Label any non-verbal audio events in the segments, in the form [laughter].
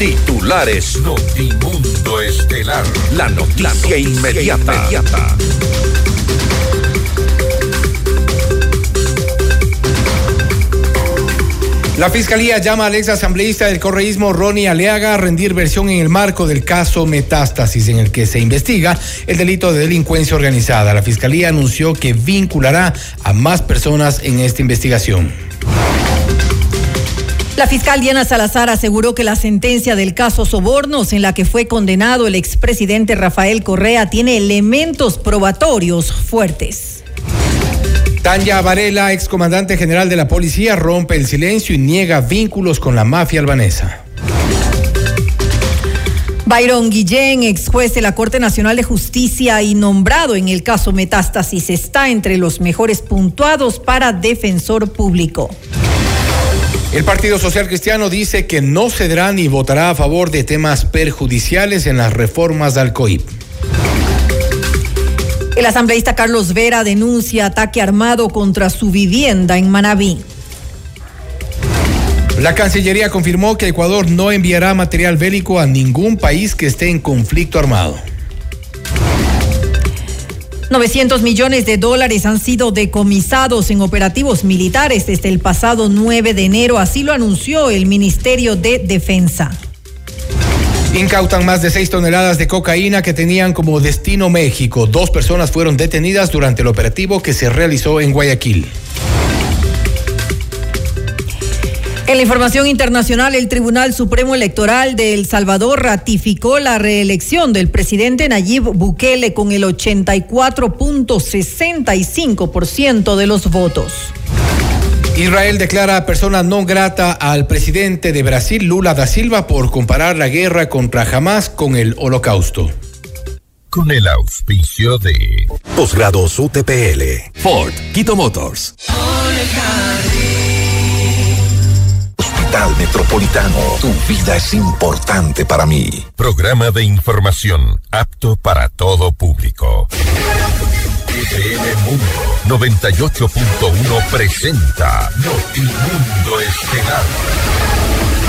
Titulares Notimundo Estelar. La noticia, inmediata. La Fiscalía llama al ex asambleísta del correísmo Ronnie Aleaga a rendir versión en el marco del caso Metástasis, en el que se investiga el delito de delincuencia organizada. La Fiscalía anunció que vinculará a más personas en esta investigación. La fiscal Diana Salazar aseguró que la sentencia del caso Sobornos, en la que fue condenado el expresidente Rafael Correa, tiene elementos probatorios fuertes. Tanya Varela, excomandante general de la policía, rompe el silencio y niega vínculos con la mafia albanesa. Byron Guillén, ex juez de la Corte Nacional de Justicia y nombrado en el caso Metástasis, está entre los mejores puntuados para defensor público. El Partido Social Cristiano dice que no cederá ni votará a favor de temas perjudiciales en las reformas del COIP. El asambleísta Carlos Vera denuncia ataque armado contra su vivienda en Manabí. La Cancillería confirmó que Ecuador no enviará material bélico a ningún país que esté en conflicto armado. 900 millones de dólares han sido decomisados en operativos militares desde el pasado 9 de enero, así lo anunció el Ministerio de Defensa. Incautan más de 6 toneladas de cocaína que tenían como destino México. Dos personas fueron detenidas durante el operativo que se realizó en Guayaquil. En la información internacional, el Tribunal Supremo Electoral de El Salvador ratificó la reelección del presidente Nayib Bukele con el 84.65% de los votos. Israel declara persona no grata al presidente de Brasil, Lula da Silva, por comparar la guerra contra Hamas con el holocausto. Con el auspicio de Posgrados UTPL, Ford, Quito Motors. Metropolitano, tu vida es importante para mí. Programa de información apto para todo público. Mundo 98.1 presenta Notimundo Estelar.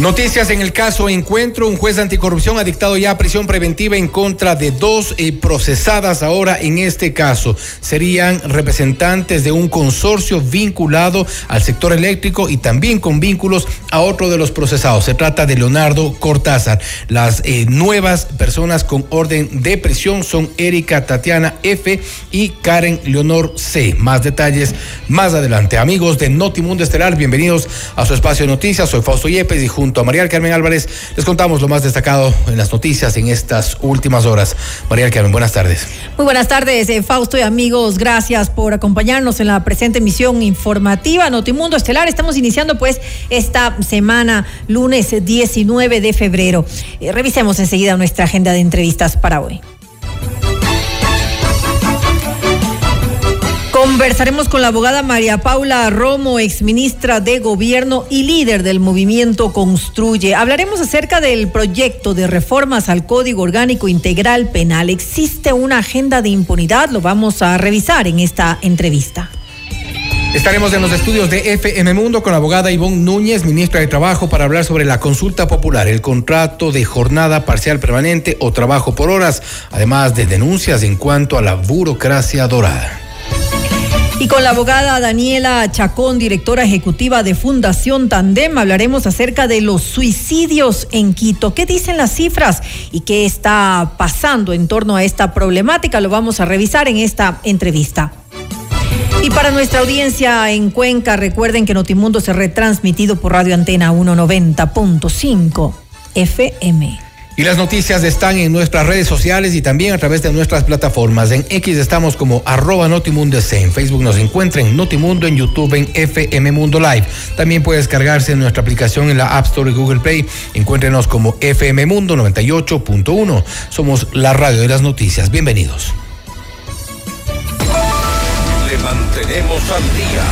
Noticias en el caso Encuentro. Un juez de anticorrupción ha dictado ya prisión preventiva en contra de dos eh, procesadas ahora en este caso. Serían representantes de un consorcio vinculado al sector eléctrico y también con vínculos a otro de los procesados. Se trata de Leonardo Cortázar. Las eh, nuevas personas con orden de prisión son Erika Tatiana F y Karen Leonor C. Más detalles más adelante. Amigos de Notimundo Estelar, bienvenidos a su espacio de noticias. Soy Fausto Yepes y junto a María Carmen Álvarez les contamos lo más destacado en las noticias en estas últimas horas. María Carmen, buenas tardes. Muy buenas tardes, eh, Fausto y amigos. Gracias por acompañarnos en la presente emisión informativa Notimundo Estelar. Estamos iniciando pues esta semana, lunes 19 de febrero. Eh, revisemos enseguida nuestra agenda de entrevistas para hoy. Conversaremos con la abogada María Paula Romo, exministra de Gobierno y líder del movimiento Construye. Hablaremos acerca del proyecto de reformas al Código Orgánico Integral Penal. ¿Existe una agenda de impunidad? Lo vamos a revisar en esta entrevista. Estaremos en los estudios de FM Mundo con la abogada Ivonne Núñez, ministra de Trabajo, para hablar sobre la consulta popular, el contrato de jornada parcial permanente o trabajo por horas, además de denuncias en cuanto a la burocracia dorada. Y con la abogada Daniela Chacón, directora ejecutiva de Fundación Tandem, hablaremos acerca de los suicidios en Quito. ¿Qué dicen las cifras y qué está pasando en torno a esta problemática? Lo vamos a revisar en esta entrevista. Y para nuestra audiencia en Cuenca, recuerden que Notimundo se retransmitido por Radio Antena 190.5 FM. Y las noticias están en nuestras redes sociales y también a través de nuestras plataformas. En X estamos como arroba Notimundo En Facebook nos encuentran Notimundo, en YouTube en FM Mundo Live. También puede descargarse en nuestra aplicación en la App Store y Google Play. Encuéntrenos como FM Mundo 98.1. Somos la radio de las noticias. Bienvenidos. Le mantenemos al día.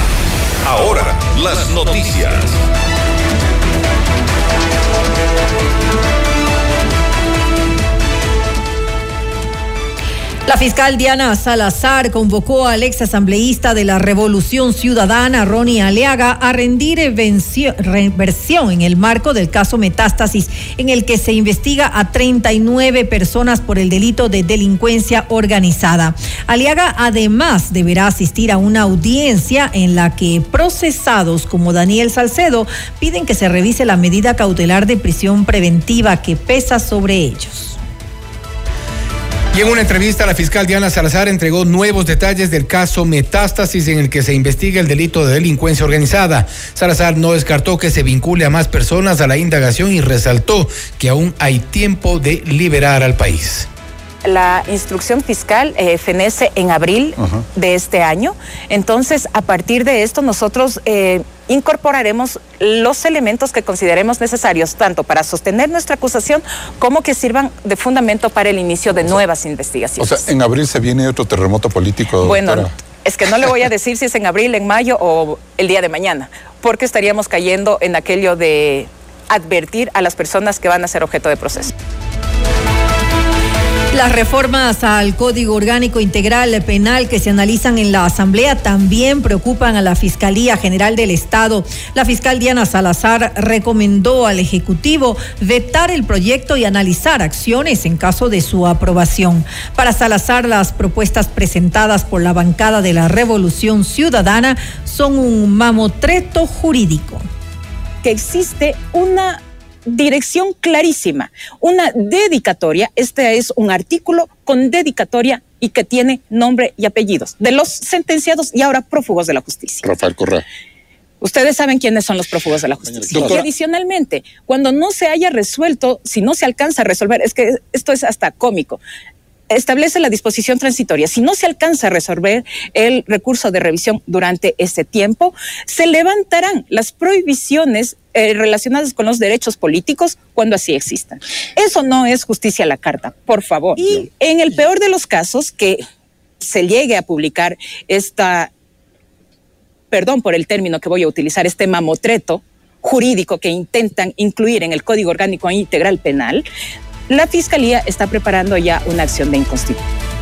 Ahora, las noticias. La fiscal Diana Salazar convocó al ex asambleísta de la Revolución Ciudadana, Ronnie Aleaga, a rendir reversión en el marco del caso Metástasis, en el que se investiga a 39 personas por el delito de delincuencia organizada. Aliaga además deberá asistir a una audiencia en la que procesados como Daniel Salcedo piden que se revise la medida cautelar de prisión preventiva que pesa sobre ellos. Y en una entrevista, la fiscal Diana Salazar entregó nuevos detalles del caso Metástasis en el que se investiga el delito de delincuencia organizada. Salazar no descartó que se vincule a más personas a la indagación y resaltó que aún hay tiempo de liberar al país la instrucción fiscal eh, fenece en abril de este año. Entonces, a partir de esto, nosotros eh, incorporaremos los elementos que consideremos necesarios, tanto para sostener nuestra acusación como que sirvan de fundamento para el inicio de nuevas investigaciones. O sea, en abril se viene otro terremoto político. Bueno, es que no le voy a decir si es en abril, en mayo o el día de mañana, porque estaríamos cayendo en aquello de advertir a las personas que van a ser objeto de proceso. Las reformas al Código Orgánico Integral Penal que se analizan en la Asamblea también preocupan a la Fiscalía General del Estado. La fiscal Diana Salazar recomendó al Ejecutivo vetar el proyecto y analizar acciones en caso de su aprobación. Para Salazar, las propuestas presentadas por la bancada de la Revolución Ciudadana son un mamotreto jurídico. Que existe una dirección clarísima, una dedicatoria. Este es un artículo con dedicatoria y que tiene nombre y apellidos de los sentenciados y ahora prófugos de la justicia. Rafael Correa. Ustedes saben quiénes son los prófugos de la justicia. Y adicionalmente, cuando no se haya resuelto, si no se alcanza a resolver, es que esto es hasta cómico establece la disposición transitoria. Si no se alcanza a resolver el recurso de revisión durante ese tiempo, se levantarán las prohibiciones eh, relacionadas con los derechos políticos cuando así existan. Eso no es justicia a la carta, por favor. Y en el peor de los casos, que se llegue a publicar esta, perdón por el término que voy a utilizar, este mamotreto jurídico que intentan incluir en el Código Orgánico Integral Penal, la Fiscalía está preparando ya una acción de inconstitucionalidad.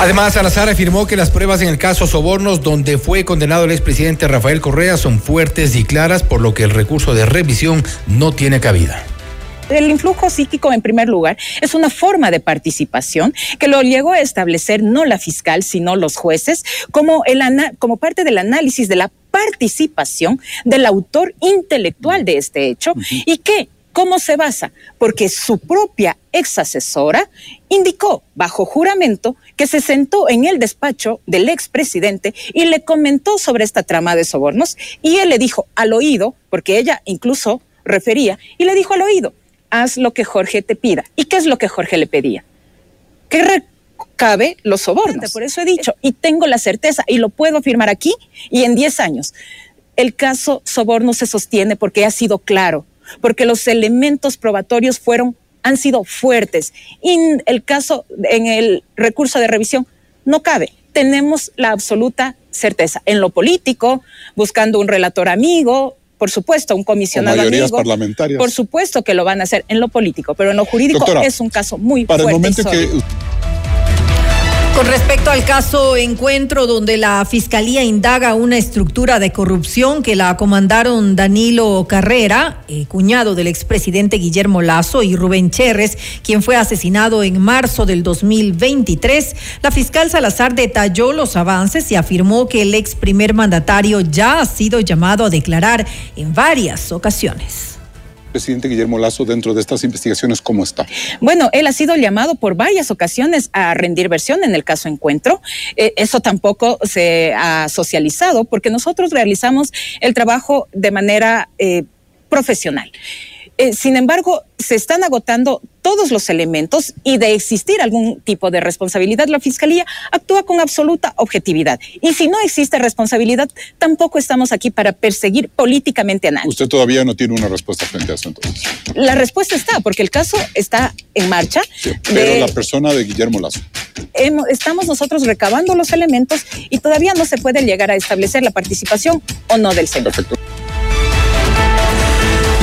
Además, Salazar afirmó que las pruebas en el caso Sobornos, donde fue condenado el expresidente Rafael Correa, son fuertes y claras, por lo que el recurso de revisión no tiene cabida. El influjo psíquico, en primer lugar, es una forma de participación que lo llegó a establecer no la fiscal, sino los jueces, como, el como parte del análisis de la participación del autor intelectual de este hecho y que ¿Cómo se basa? Porque su propia ex asesora indicó bajo juramento que se sentó en el despacho del expresidente y le comentó sobre esta trama de sobornos y él le dijo al oído, porque ella incluso refería, y le dijo al oído, haz lo que Jorge te pida. ¿Y qué es lo que Jorge le pedía? Que recabe los sobornos. Por eso he dicho, y tengo la certeza, y lo puedo afirmar aquí y en 10 años, el caso soborno se sostiene porque ha sido claro porque los elementos probatorios fueron, han sido fuertes. Y el caso, en el recurso de revisión, no cabe. Tenemos la absoluta certeza. En lo político, buscando un relator amigo, por supuesto, un comisionado amigo. parlamentarias. Por supuesto que lo van a hacer en lo político, pero en lo jurídico es un caso muy para fuerte. el momento que con respecto al caso Encuentro, donde la Fiscalía indaga una estructura de corrupción que la comandaron Danilo Carrera, eh, cuñado del expresidente Guillermo Lazo, y Rubén Cherres, quien fue asesinado en marzo del 2023, la fiscal Salazar detalló los avances y afirmó que el ex primer mandatario ya ha sido llamado a declarar en varias ocasiones presidente Guillermo Lazo dentro de estas investigaciones, ¿cómo está? Bueno, él ha sido llamado por varias ocasiones a rendir versión en el caso Encuentro. Eh, eso tampoco se ha socializado porque nosotros realizamos el trabajo de manera eh, profesional. Eh, sin embargo, se están agotando todos los elementos y de existir algún tipo de responsabilidad, la Fiscalía actúa con absoluta objetividad. Y si no existe responsabilidad, tampoco estamos aquí para perseguir políticamente a nadie. Usted todavía no tiene una respuesta frente a eso entonces. La respuesta está, porque el caso está en marcha. pero la persona de Guillermo Lazo. estamos nosotros recabando los elementos y todavía no se puede llegar a establecer la participación o no del Señor. Perfecto.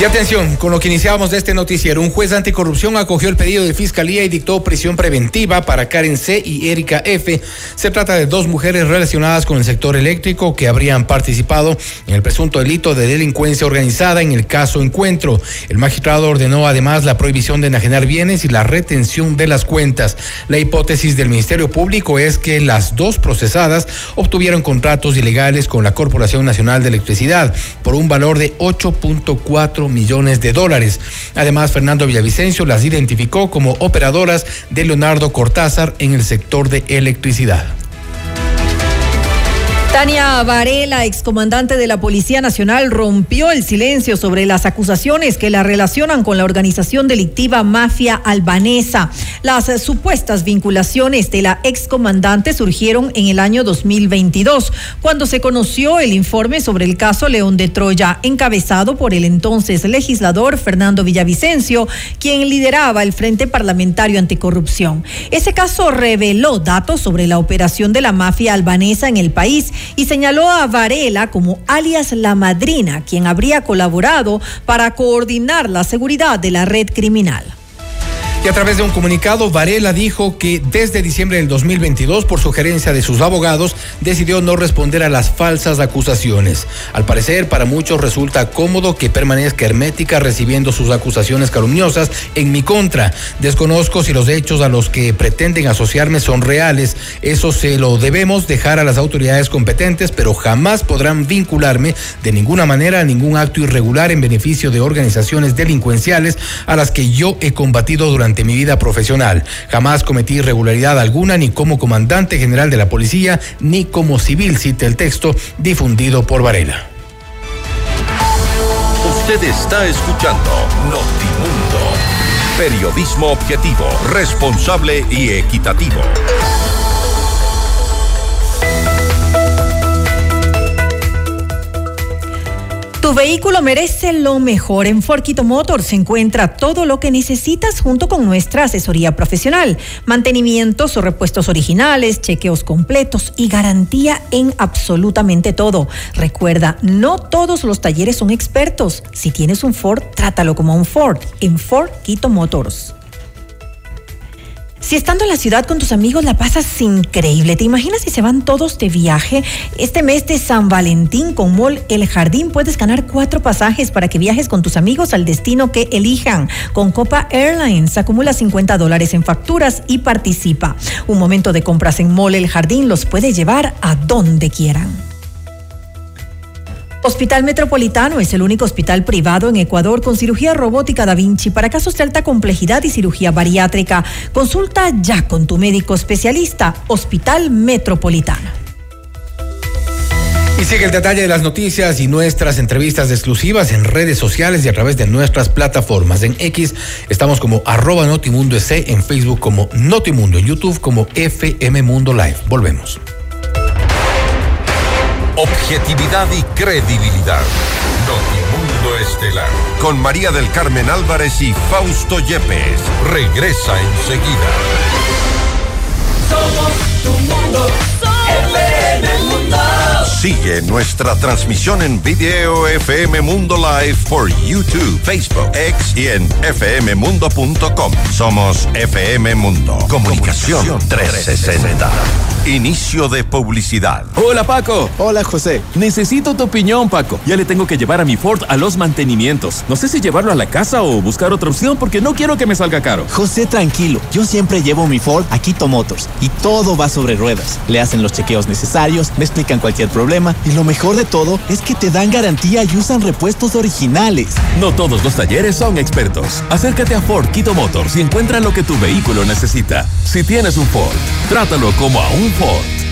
Y atención, con lo que iniciábamos de este noticiero, un juez anticorrupción acogió el pedido de fiscalía y dictó prisión preventiva para Karen C y Erika F. Se trata de dos mujeres relacionadas con el sector eléctrico que habrían participado en el presunto delito de delincuencia organizada en el caso Encuentro. El magistrado ordenó además la prohibición de enajenar bienes y la retención de las cuentas. La hipótesis del Ministerio Público es que las dos procesadas obtuvieron contratos ilegales con la Corporación Nacional de Electricidad por un valor de 8.4 millones de dólares. Además, Fernando Villavicencio las identificó como operadoras de Leonardo Cortázar en el sector de electricidad. Tania Varela, excomandante de la Policía Nacional, rompió el silencio sobre las acusaciones que la relacionan con la organización delictiva Mafia Albanesa. Las supuestas vinculaciones de la excomandante surgieron en el año 2022, cuando se conoció el informe sobre el caso León de Troya, encabezado por el entonces legislador Fernando Villavicencio, quien lideraba el Frente Parlamentario Anticorrupción. Ese caso reveló datos sobre la operación de la mafia albanesa en el país y señaló a Varela como alias la madrina, quien habría colaborado para coordinar la seguridad de la red criminal. Y a través de un comunicado, Varela dijo que desde diciembre del 2022, por sugerencia de sus abogados, decidió no responder a las falsas acusaciones. Al parecer, para muchos resulta cómodo que permanezca hermética recibiendo sus acusaciones calumniosas en mi contra. Desconozco si los hechos a los que pretenden asociarme son reales. Eso se lo debemos dejar a las autoridades competentes, pero jamás podrán vincularme de ninguna manera a ningún acto irregular en beneficio de organizaciones delincuenciales a las que yo he combatido durante mi vida profesional. Jamás cometí irregularidad alguna ni como comandante general de la policía ni como civil, cita el texto difundido por Varela. Usted está escuchando Notimundo. Periodismo objetivo, responsable y equitativo. Tu vehículo merece lo mejor. En Forquito Motors se encuentra todo lo que necesitas junto con nuestra asesoría profesional. Mantenimientos o repuestos originales, chequeos completos y garantía en absolutamente todo. Recuerda, no todos los talleres son expertos. Si tienes un Ford, trátalo como un Ford en Forquito Motors. Si estando en la ciudad con tus amigos la pasas increíble, ¿te imaginas si se van todos de viaje? Este mes de San Valentín con Mall El Jardín puedes ganar cuatro pasajes para que viajes con tus amigos al destino que elijan. Con Copa Airlines acumula 50 dólares en facturas y participa. Un momento de compras en Mall El Jardín los puede llevar a donde quieran. Hospital Metropolitano es el único hospital privado en Ecuador con cirugía robótica Da Vinci para casos de alta complejidad y cirugía bariátrica. Consulta ya con tu médico especialista, Hospital Metropolitano. Y sigue el detalle de las noticias y nuestras entrevistas exclusivas en redes sociales y a través de nuestras plataformas. En X estamos como arroba en Facebook como Notimundo, en YouTube como FM Mundo Live. Volvemos objetividad y credibilidad. Notimundo Estelar. Con María del Carmen Álvarez y Fausto Yepes. Regresa enseguida. Somos tu mundo. Sigue nuestra transmisión en video FM Mundo Live por YouTube, Facebook, X y en fmmundo.com. Somos FM Mundo. Comunicación 360. Inicio de publicidad. Hola Paco. Hola José. Necesito tu opinión Paco. Ya le tengo que llevar a mi Ford a los mantenimientos. No sé si llevarlo a la casa o buscar otra opción porque no quiero que me salga caro. José, tranquilo. Yo siempre llevo mi Ford a Quito Motors y todo va sobre ruedas. Le hacen los chequeos necesarios, me explican cualquier problema y lo mejor de todo es que te dan garantía y usan repuestos originales. No todos los talleres son expertos. Acércate a Ford Quito Motors y encuentra lo que tu vehículo necesita. Si tienes un Ford, trátalo como a un Ford.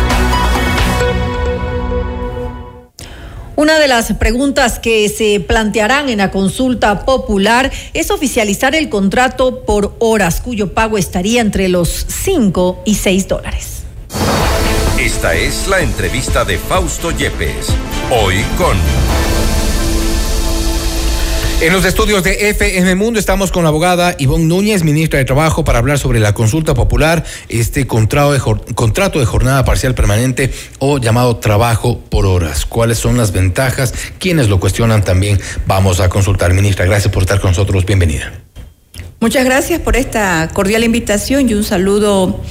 Una de las preguntas que se plantearán en la consulta popular es oficializar el contrato por horas, cuyo pago estaría entre los 5 y 6 dólares. Esta es la entrevista de Fausto Yepes, hoy con... En los estudios de FM Mundo estamos con la abogada Ivonne Núñez, ministra de Trabajo, para hablar sobre la consulta popular, este contrato de, contrato de jornada parcial permanente o llamado trabajo por horas. ¿Cuáles son las ventajas? ¿Quiénes lo cuestionan también? Vamos a consultar. Ministra, gracias por estar con nosotros. Bienvenida. Muchas gracias por esta cordial invitación y un saludo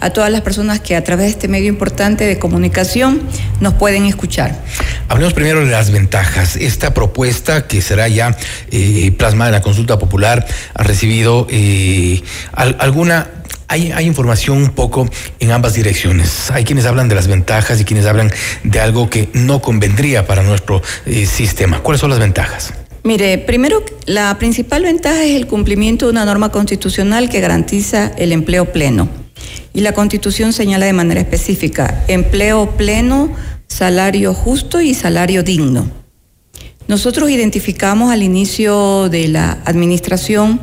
a todas las personas que a través de este medio importante de comunicación nos pueden escuchar. Hablemos primero de las ventajas. Esta propuesta que será ya eh, plasmada en la consulta popular ha recibido eh, alguna hay, hay, información un poco en ambas direcciones. Hay quienes hablan de las ventajas y quienes hablan de algo que no convendría para nuestro eh, sistema. ¿Cuáles son las ventajas? Mire, primero, la principal ventaja es el cumplimiento de una norma constitucional que garantiza el empleo pleno. Y la Constitución señala de manera específica empleo pleno, salario justo y salario digno. Nosotros identificamos al inicio de la administración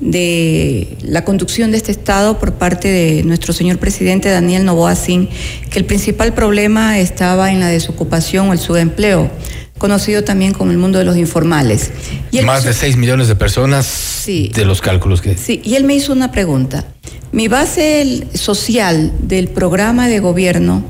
de la conducción de este Estado por parte de nuestro señor presidente Daniel Novoa que el principal problema estaba en la desocupación o el subempleo, conocido también como el mundo de los informales. Más de 6 millones de personas de los cálculos que... Sí, y él me hizo una pregunta. Mi base social del programa de gobierno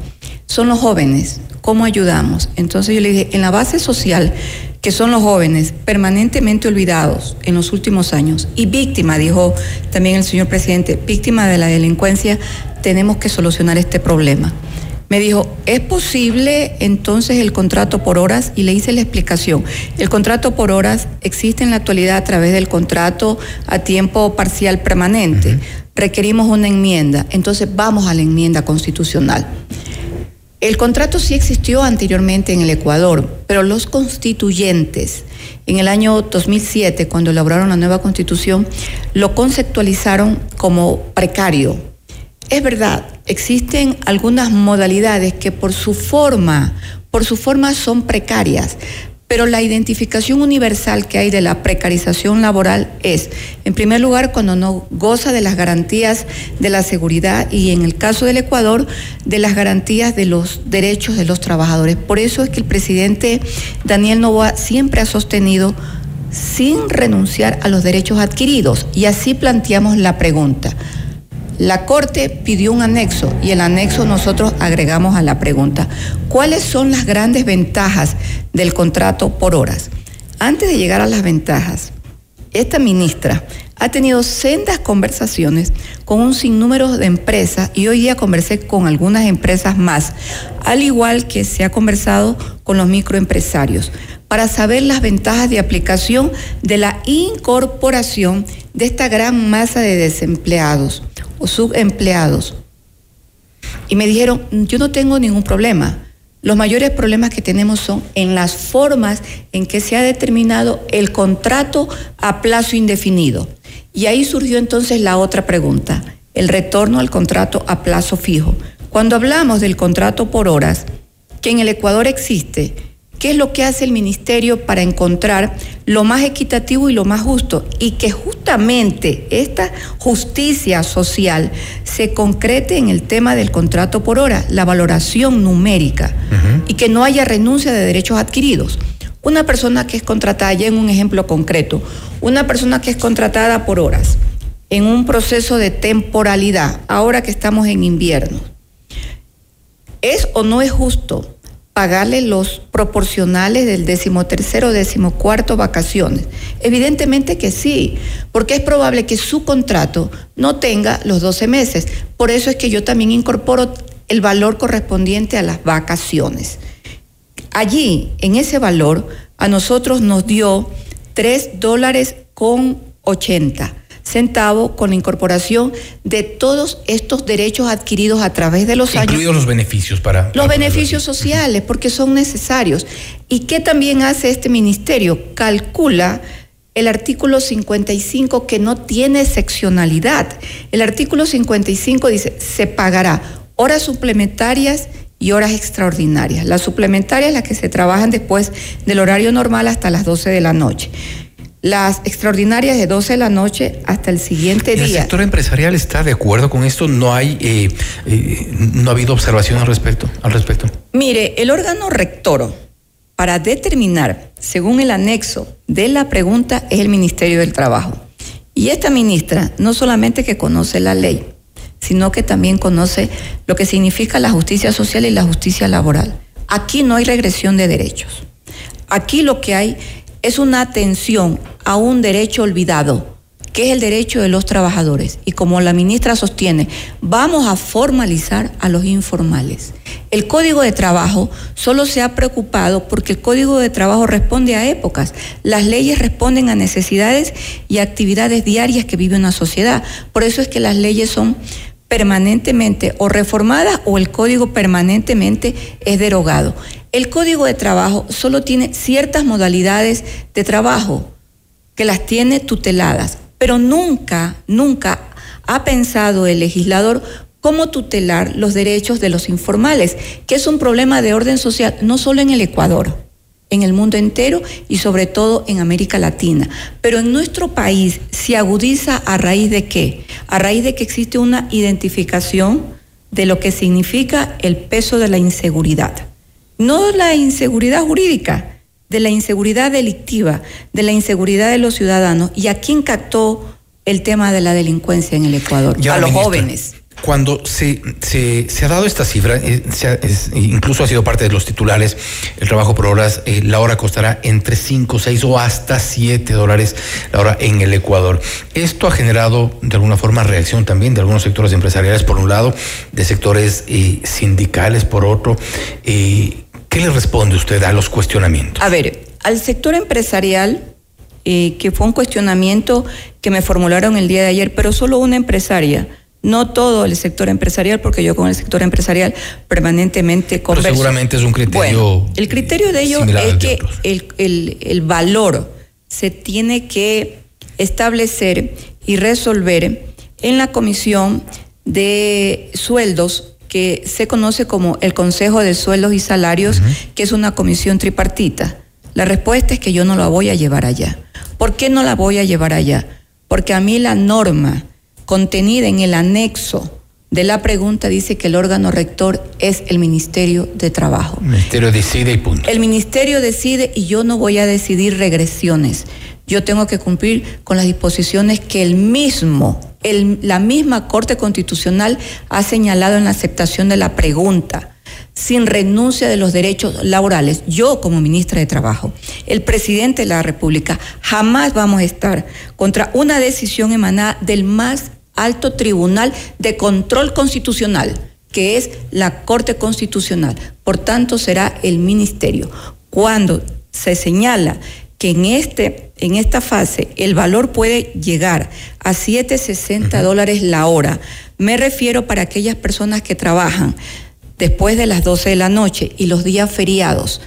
son los jóvenes. ¿Cómo ayudamos? Entonces yo le dije, en la base social, que son los jóvenes permanentemente olvidados en los últimos años y víctima, dijo también el señor presidente, víctima de la delincuencia, tenemos que solucionar este problema. Me dijo, ¿es posible entonces el contrato por horas? Y le hice la explicación. El contrato por horas existe en la actualidad a través del contrato a tiempo parcial permanente requerimos una enmienda, entonces vamos a la enmienda constitucional. El contrato sí existió anteriormente en el Ecuador, pero los constituyentes en el año 2007, cuando elaboraron la nueva constitución, lo conceptualizaron como precario. Es verdad, existen algunas modalidades que por su forma, por son precarias, pero la identificación universal que hay de la precarización laboral es, en primer lugar, cuando no goza de las garantías de la seguridad y en el caso del Ecuador, de las garantías de los derechos de los trabajadores. Por eso es que el presidente Daniel Novoa siempre ha sostenido sin renunciar a los derechos adquiridos. Y así planteamos la pregunta. La Corte pidió un anexo y el anexo nosotros agregamos a la pregunta, ¿cuáles son las grandes ventajas del contrato por horas? Antes de llegar a las ventajas, esta ministra ha tenido sendas conversaciones con un sinnúmero de empresas y hoy día conversé con algunas empresas más, al igual que se ha conversado con los microempresarios, para saber las ventajas de aplicación de la incorporación de esta gran masa de desempleados subempleados. Y me dijeron, yo no tengo ningún problema. Los mayores problemas que tenemos son en las formas en que se ha determinado el contrato a plazo indefinido. Y ahí surgió entonces la otra pregunta, el retorno al contrato a plazo fijo. Cuando hablamos del contrato por horas, que en el Ecuador existe, ¿qué es lo que hace el ministerio para encontrar lo más equitativo y lo más justo? Y que justamente esta justicia social se concrete en el tema del contrato por hora, la valoración numérica, y que no haya renuncia de derechos adquiridos. Una persona que es contratada, ya en un ejemplo concreto, una persona que es contratada por horas, en un proceso de temporalidad, ahora que estamos en invierno, ¿es o no es justo pagarle los proporcionales del decimotercero, decimocuarto vacaciones? Evidentemente que sí, porque es probable que su contrato no tenga los 12 meses. Por eso es que yo también incorporo el valor correspondiente a las vacaciones. Allí, en ese valor, a nosotros nos dio 3 dólares con 80 centavos con la incorporación de todos estos derechos adquiridos a través de los Incluidos años. Incluidos los beneficios para... Los beneficios sociales, porque son necesarios. ¿Y qué también hace este ministerio? Calcula el artículo 55 que no tiene seccionalidad. El artículo 55 dice, se pagará horas suplementarias y horas extraordinarias. Las suplementarias las que se trabajan después del horario normal hasta las 12 de la noche. Las extraordinarias de 12 de la noche hasta el siguiente día. ¿El sector empresarial está de acuerdo con esto? ¿No hay, eh, eh, no ha habido observación al respecto? Al respecto? Mire, el órgano rector para determinar, según el anexo de la pregunta, es el Ministerio del Trabajo. Y esta ministra no solamente que conoce la ley, sino que también conoce lo que significa la justicia social y la justicia laboral. Aquí no hay regresión de derechos. Aquí lo que hay es una atención a un derecho olvidado, que es el derecho de los trabajadores. Y como la ministra sostiene, vamos a formalizar a los informales. El código de trabajo solo se ha preocupado porque el código de trabajo responde a épocas. Las leyes responden a necesidades y actividades diarias que vive una sociedad. Por eso es que las leyes son permanentemente o reformadas o el código permanentemente es derogado. El código de trabajo solo tiene ciertas modalidades de trabajo que las tiene tuteladas, pero nunca, nunca ha pensado el legislador cómo tutelar los derechos de los informales, que es un problema de orden social no solo en el Ecuador, en el mundo entero y sobre todo en América Latina. Pero en nuestro país se agudiza a raíz de qué? A raíz de que existe una identificación de lo que significa el peso de la inseguridad. No la inseguridad jurídica, de la inseguridad delictiva, de la inseguridad de los ciudadanos. ¿Y a quién captó el tema de la delincuencia en el Ecuador? Ya, a los ministra. jóvenes. Cuando se, se, se, ha dado esta cifra, eh, se ha, es, incluso ha sido parte de los titulares, el trabajo por horas, eh, la hora costará entre 5, 6 o hasta 7 dólares la hora en el Ecuador. Esto ha generado de alguna forma reacción también de algunos sectores empresariales, por un lado, de sectores eh, sindicales, por otro. ¿Qué le responde usted a los cuestionamientos? A ver, al sector empresarial, eh, que fue un cuestionamiento que me formularon el día de ayer, pero solo una empresaria no todo el sector empresarial, porque yo con el sector empresarial permanentemente converso. Pero seguramente es un criterio. Bueno, el criterio de ellos es que el, el, el, valor se tiene que establecer y resolver en la comisión de sueldos que se conoce como el Consejo de Sueldos y Salarios, uh -huh. que es una comisión tripartita. La respuesta es que yo no la voy a llevar allá. ¿Por qué no la voy a llevar allá? Porque a mí la norma contenida en el anexo de la pregunta dice que el órgano rector es el Ministerio de Trabajo. El Ministerio decide y punto. El Ministerio decide y yo no voy a decidir regresiones. Yo tengo que cumplir con las disposiciones que el mismo, la misma Corte Constitucional ha señalado en la aceptación de la pregunta sin renuncia de los derechos laborales. Yo como ministra de Trabajo, el presidente de la República, jamás vamos a estar contra una decisión emanada del más alto tribunal de control constitucional, que es la Corte Constitucional. Por tanto, será el ministerio. Cuando se señala que en, este, en esta fase el valor puede llegar a 7,60 uh -huh. dólares la hora, me refiero para aquellas personas que trabajan después de las 12 de la noche y los días feriados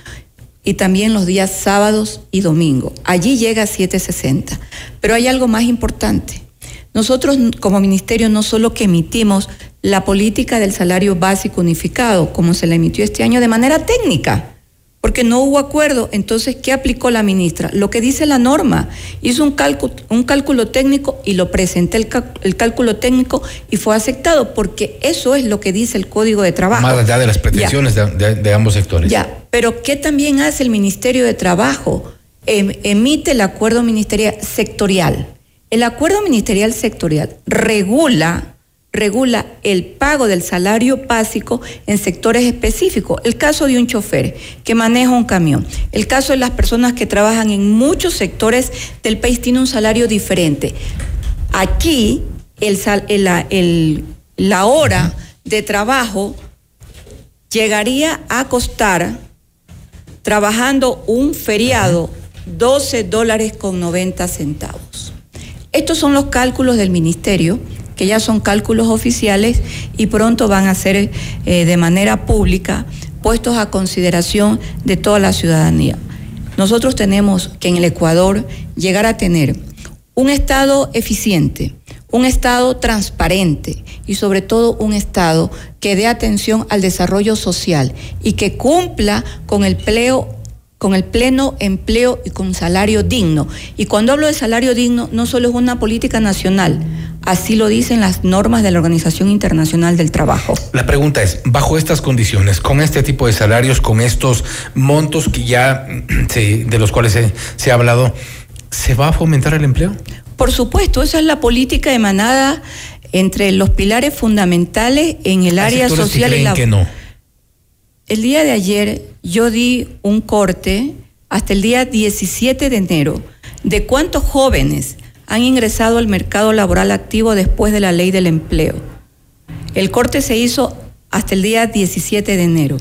y también los días sábados y domingos. Allí llega a 7.60. Pero hay algo más importante. Nosotros como ministerio no solo que emitimos la política del salario básico unificado, como se la emitió este año de manera técnica, porque no hubo acuerdo. Entonces, ¿qué aplicó la ministra? Lo que dice la norma. Hizo un cálculo, un cálculo técnico y lo presenté el, el, cálculo técnico y fue aceptado, porque eso es lo que dice el Código de Trabajo. Más allá de las pretensiones de, de, de, ambos sectores. Ya, pero ¿qué también hace el Ministerio de Trabajo? Em, emite el acuerdo ministerial sectorial. El acuerdo ministerial sectorial regula regula el pago del salario básico en sectores específicos. El caso de un chofer que maneja un camión, el caso de las personas que trabajan en muchos sectores del país tiene un salario diferente. Aquí la hora de trabajo llegaría a costar, trabajando un feriado, 12 dólares con 90 centavos. Estos son los cálculos del ministerio que ya son cálculos oficiales y pronto van a ser eh, de manera pública puestos a consideración de toda la ciudadanía. Nosotros tenemos que en el Ecuador llegar a tener un Estado eficiente, un Estado transparente y sobre todo un Estado que dé atención al desarrollo social y que cumpla con el empleo con el pleno empleo y con salario digno. Y cuando hablo de salario digno, no solo es una política nacional, así lo dicen las normas de la Organización Internacional del Trabajo. La pregunta es, bajo estas condiciones, con este tipo de salarios, con estos montos que ya [clears throat] de los cuales se, se ha hablado, ¿se va a fomentar el empleo? Por supuesto, esa es la política emanada entre los pilares fundamentales en el área social y la que no. El día de ayer yo di un corte hasta el día 17 de enero de cuántos jóvenes han ingresado al mercado laboral activo después de la ley del empleo. El corte se hizo hasta el día 17 de enero.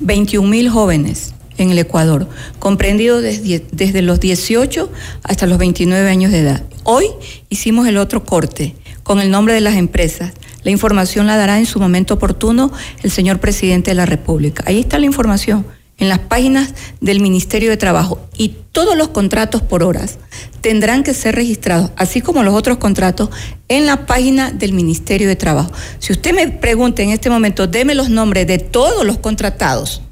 21 mil jóvenes en el Ecuador, comprendidos desde, desde los 18 hasta los 29 años de edad. Hoy hicimos el otro corte con el nombre de las empresas. La información la dará en su momento oportuno el señor presidente de la República. Ahí está la información en las páginas del Ministerio de Trabajo y todos los contratos por horas tendrán que ser registrados, así como los otros contratos, en la página del Ministerio de Trabajo. Si usted me pregunta en este momento, deme los nombres de todos los contratados.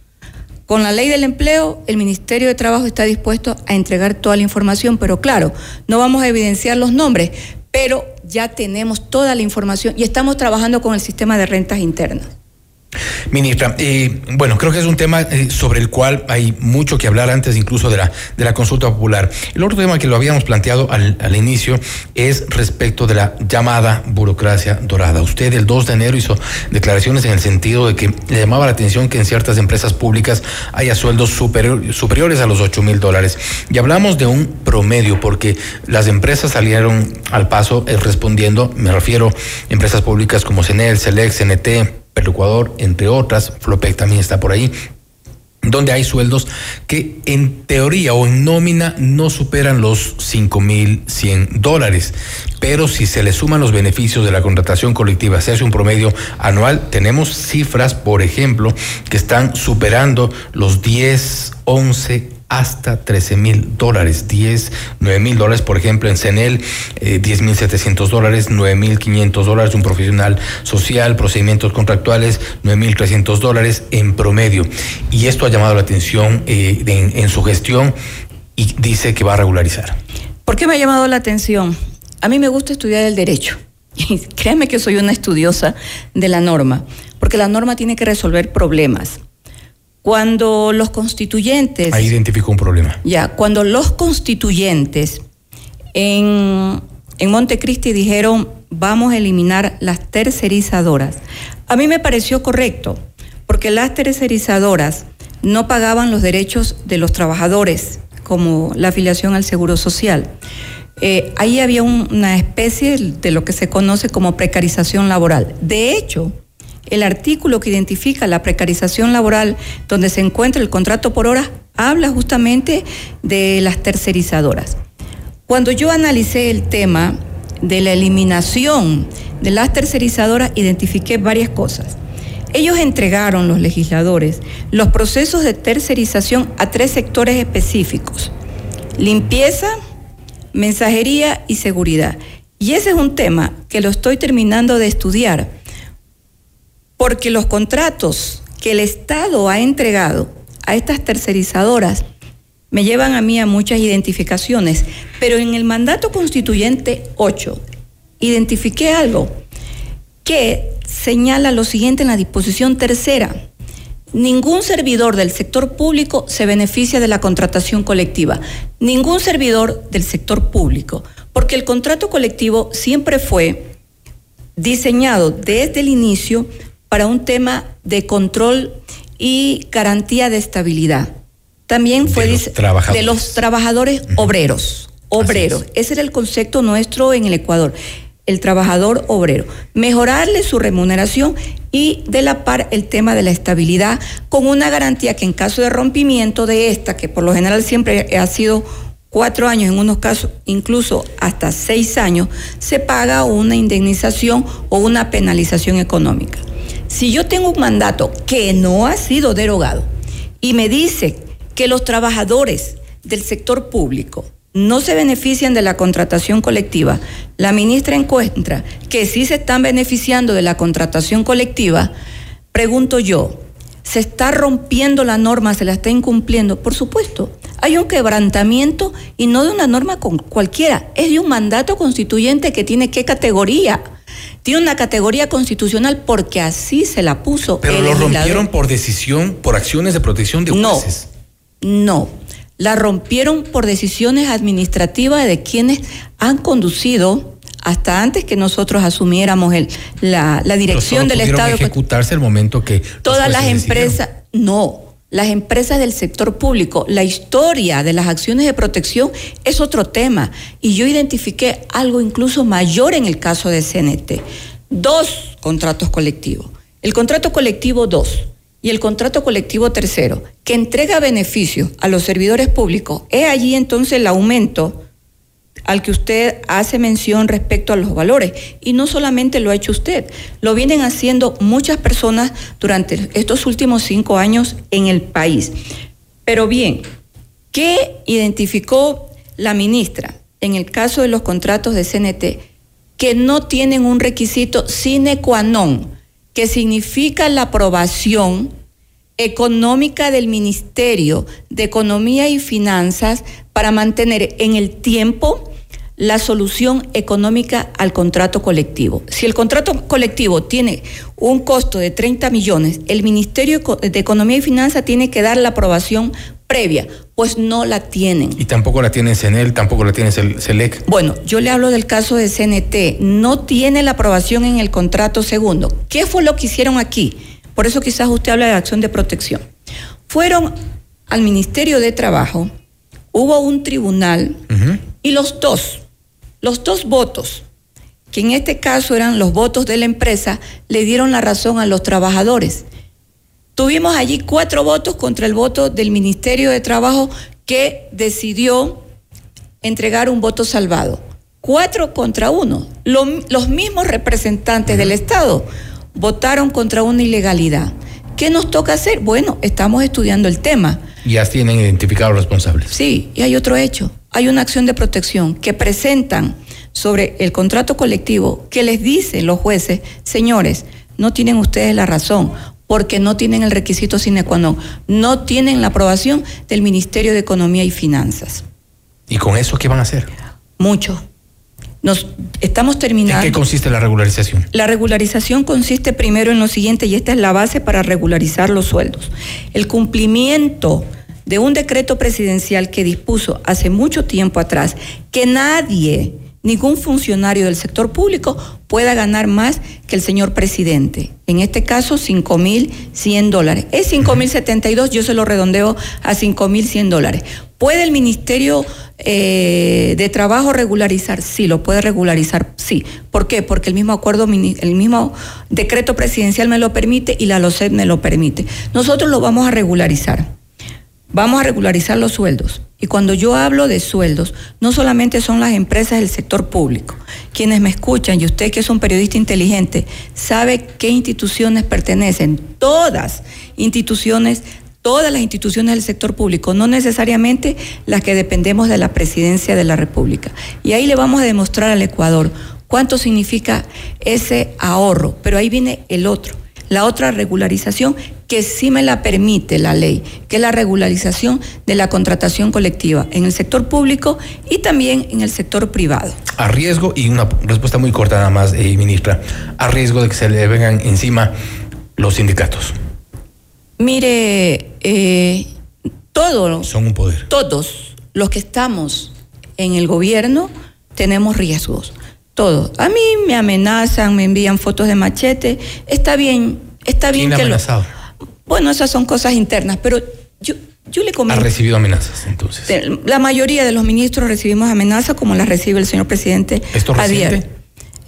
Con la ley del empleo, el Ministerio de Trabajo está dispuesto a entregar toda la información, pero claro, no vamos a evidenciar los nombres, pero ya tenemos toda la información y estamos trabajando con el sistema de rentas internas. Ministra, eh, bueno, creo que es un tema eh, sobre el cual hay mucho que hablar antes incluso de la, de la consulta popular. El otro tema que lo habíamos planteado al, al inicio es respecto de la llamada burocracia dorada. Usted el 2 de enero hizo declaraciones en el sentido de que le llamaba la atención que en ciertas empresas públicas haya sueldos superior, superiores a los 8 mil dólares. Y hablamos de un promedio porque las empresas salieron al paso eh, respondiendo, me refiero a empresas públicas como CENEL, SELEC, CNT, Ecuador, entre otras, Flopec también está por ahí, donde hay sueldos que en teoría o en nómina no superan los 5.100 dólares. Pero si se le suman los beneficios de la contratación colectiva, se hace un promedio anual, tenemos cifras, por ejemplo, que están superando los 10, 11, hasta 13 mil dólares, 10, 9 mil dólares, por ejemplo, en CENEL, eh, 10 mil 700 dólares, 9 mil 500 dólares, un profesional social, procedimientos contractuales, 9 mil 300 dólares en promedio. Y esto ha llamado la atención eh, en, su gestión y dice que va a regularizar. ¿Por qué me ha llamado la atención? A mí me gusta estudiar el derecho. [laughs] Y créanme que soy una estudiosa de la norma, porque la norma tiene que resolver problemas. Cuando los constituyentes... Ahí identificó un problema. Ya, cuando los constituyentes en, en Montecristi dijeron vamos a eliminar las tercerizadoras, a mí me pareció correcto, porque las tercerizadoras no pagaban los derechos de los trabajadores, como la afiliación al Seguro Social. Eh, ahí había un, una especie de lo que se conoce como precarización laboral. De hecho, el artículo que identifica la precarización laboral, donde se encuentra el contrato por hora, habla justamente de las tercerizadoras. Cuando yo analicé el tema de la eliminación de las tercerizadoras, identifiqué varias cosas. Ellos entregaron, los legisladores, los procesos de tercerización a tres sectores específicos. Limpieza, mensajería y seguridad. Y ese es un tema que lo estoy terminando de estudiar, porque los contratos que el Estado ha entregado a estas tercerizadoras me llevan a mí a muchas identificaciones, pero en el mandato constituyente 8 identifiqué algo que señala lo siguiente en la disposición tercera. Ningún servidor del sector público se beneficia de la contratación colectiva. Ningún servidor del sector público. Porque el contrato colectivo siempre fue diseñado desde el inicio para un tema de control y garantía de estabilidad. También fue de los trabajadores, de los trabajadores obreros. Obreros. Ese era el concepto nuestro en el Ecuador el trabajador obrero, mejorarle su remuneración y de la par el tema de la estabilidad con una garantía que en caso de rompimiento de esta, que por lo general siempre ha sido cuatro años, en unos casos incluso hasta seis años, se paga una indemnización o una penalización económica. Si yo tengo un mandato que no ha sido derogado y me dice que los trabajadores del sector público no se benefician de la contratación colectiva, la ministra encuentra que sí se están beneficiando de la contratación colectiva, pregunto yo, ¿se está rompiendo la norma, se la está incumpliendo? Por supuesto, hay un quebrantamiento y no de una norma con cualquiera, es de un mandato constituyente que tiene qué categoría. Tiene una categoría constitucional porque así se la puso. Pero lo rompieron por decisión, por acciones de protección de jueces. No, no la rompieron por decisiones administrativas de quienes han conducido hasta antes que nosotros asumiéramos el, la, dirección del Estado. ejecutarse el momento que todas las empresas no las empresas del sector público, la historia de las acciones de protección es otro tema. Y yo identifiqué algo incluso mayor en el caso de CNT. Dos contratos colectivos. El contrato colectivo 2 y el contrato colectivo tercero, que entrega beneficios a los servidores públicos, es allí entonces el aumento al que usted hace mención respecto a los valores. Y no solamente lo ha hecho usted, lo vienen haciendo muchas personas durante estos últimos cinco años en el país. Pero bien, ¿qué identificó la ministra en el caso de los contratos de CNT? Que no tienen un requisito sine qua non que significa la aprobación económica del Ministerio de Economía y Finanzas para mantener en el tiempo la solución económica al contrato colectivo. Si el contrato colectivo tiene un costo de 30 millones, el Ministerio de Economía y Finanzas tiene que dar la aprobación previa, pues no la tienen. Y tampoco la tiene CENEL, tampoco la tiene CELEC. Bueno, yo le hablo del caso de CNT, no tiene la aprobación en el contrato segundo. ¿Qué fue lo que hicieron aquí? Por eso quizás usted habla de acción de protección. Fueron al Ministerio de Trabajo, hubo un tribunal y los dos, los dos votos, que en este caso eran los votos de la empresa, le dieron la razón a los trabajadores. Tuvimos allí cuatro votos contra el voto del Ministerio de Trabajo que decidió entregar un voto salvado. Cuatro contra uno. los mismos representantes del Estado votaron contra una ilegalidad. ¿Qué nos toca hacer? Bueno, estamos estudiando el tema. Ya tienen identificados los responsables. Sí, y hay otro hecho. Hay una acción de protección que presentan sobre el contrato colectivo que les dicen los jueces, señores, no tienen ustedes la razón porque no tienen el requisito sine qua non, no tienen la aprobación del Ministerio de Economía y Finanzas. ¿Y con eso qué van a hacer? Mucho. Nos estamos terminando. ¿En qué consiste la regularización? La regularización consiste primero en lo siguiente, y esta es la base para regularizar los sueldos. El cumplimiento de un decreto presidencial que dispuso hace mucho tiempo atrás que nadie ningún funcionario del sector público pueda ganar más que el señor presidente. En este caso, 5.100 dólares. Es 5.072, yo se lo redondeo a 5.100 dólares. ¿Puede el Ministerio eh, de Trabajo regularizar? Sí, lo puede regularizar, sí. ¿Por qué? Porque el mismo acuerdo, el mismo decreto presidencial me lo permite y la LOCEP me lo permite. Nosotros lo vamos a regularizar. Vamos a regularizar los sueldos. Y cuando yo hablo de sueldos, no solamente son las empresas del sector público. Quienes me escuchan, y usted que es un periodista inteligente, sabe qué instituciones pertenecen. Todas instituciones, todas las instituciones del sector público, no necesariamente las que dependemos de la presidencia de la República. Y ahí le vamos a demostrar al Ecuador cuánto significa ese ahorro. Pero ahí viene el otro, la otra regularización que sí me la permite la ley, que es la regularización de la contratación colectiva en el sector público y también en el sector privado. A riesgo, y una respuesta muy corta nada más, eh, ministra, a riesgo de que se le vengan encima los sindicatos. Mire, eh, todos. Son un poder. Todos los que estamos en el gobierno tenemos riesgos. Todos. A mí me amenazan, me envían fotos de machete. Está bien, está bien ¿Quién que amenazado? lo. Bueno, esas son cosas internas, pero yo, yo le comento. Ha recibido amenazas, entonces. La mayoría de los ministros recibimos amenazas como las recibe el señor presidente ¿Esto reciente?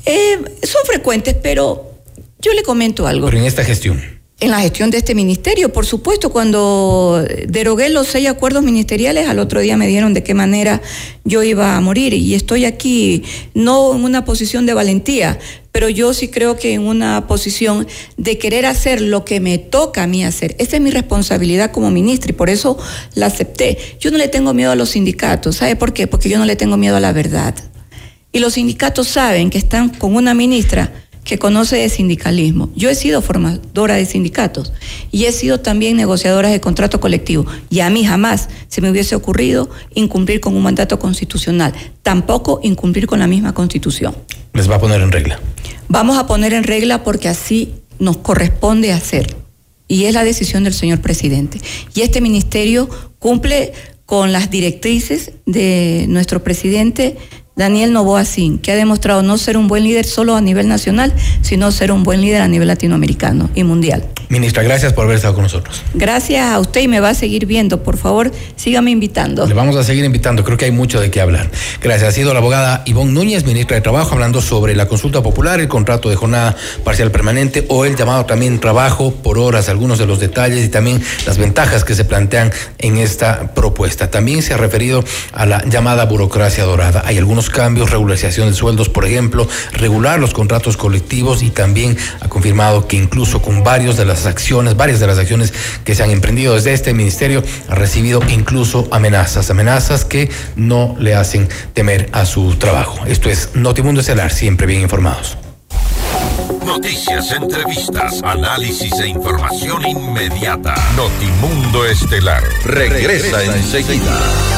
Eh, son frecuentes, pero yo le comento algo. Pero en esta gestión. En la gestión de este ministerio, por supuesto, cuando derogué los seis acuerdos ministeriales, al otro día me dieron de qué manera yo iba a morir. Y estoy aquí no en una posición de valentía, pero yo sí creo que en una posición de querer hacer lo que me toca a mí hacer. Esa es mi responsabilidad como ministra y por eso la acepté. Yo no le tengo miedo a los sindicatos. ¿Sabe por qué? Porque yo no le tengo miedo a la verdad. Y los sindicatos saben que están con una ministra que conoce de sindicalismo. Yo he sido formadora de sindicatos y he sido también negociadora de contrato colectivo y a mí jamás se me hubiese ocurrido incumplir con un mandato constitucional, tampoco incumplir con la misma constitución. Les va a poner en regla. Vamos a poner en regla porque así nos corresponde hacer y es la decisión del señor presidente. Y este ministerio cumple con las directrices de nuestro presidente Daniel Novoa Sin, que ha demostrado no ser un buen líder solo a nivel nacional, sino ser un buen líder a nivel latinoamericano y mundial. Ministra, gracias por haber estado con nosotros. Gracias a usted y me va a seguir viendo. Por favor, sígame invitando. Le vamos a seguir invitando, creo que hay mucho de qué hablar. Gracias. Ha sido la abogada Ivonne Núñez, ministra de Trabajo, hablando sobre la consulta popular, el contrato de jornada parcial permanente o el llamado también trabajo por horas, algunos de los detalles y también las ventajas que se plantean en esta propuesta. También se ha referido a la llamada burocracia dorada. Hay algunos cambios, regularización de sueldos, por ejemplo, regular los contratos colectivos y también ha confirmado que incluso con varios de las acciones, varias de las acciones que se han emprendido desde este ministerio, ha recibido incluso amenazas, amenazas que no le hacen temer a su trabajo. Esto es Notimundo Estelar, siempre bien informados. Noticias, entrevistas, análisis e información inmediata. Notimundo Estelar regresa enseguida.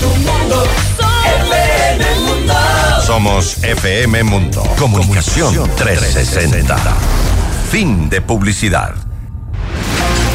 Somos tu mundo, FM Mundo. Somos FM Mundo. Comunicación 360. Fin de publicidad.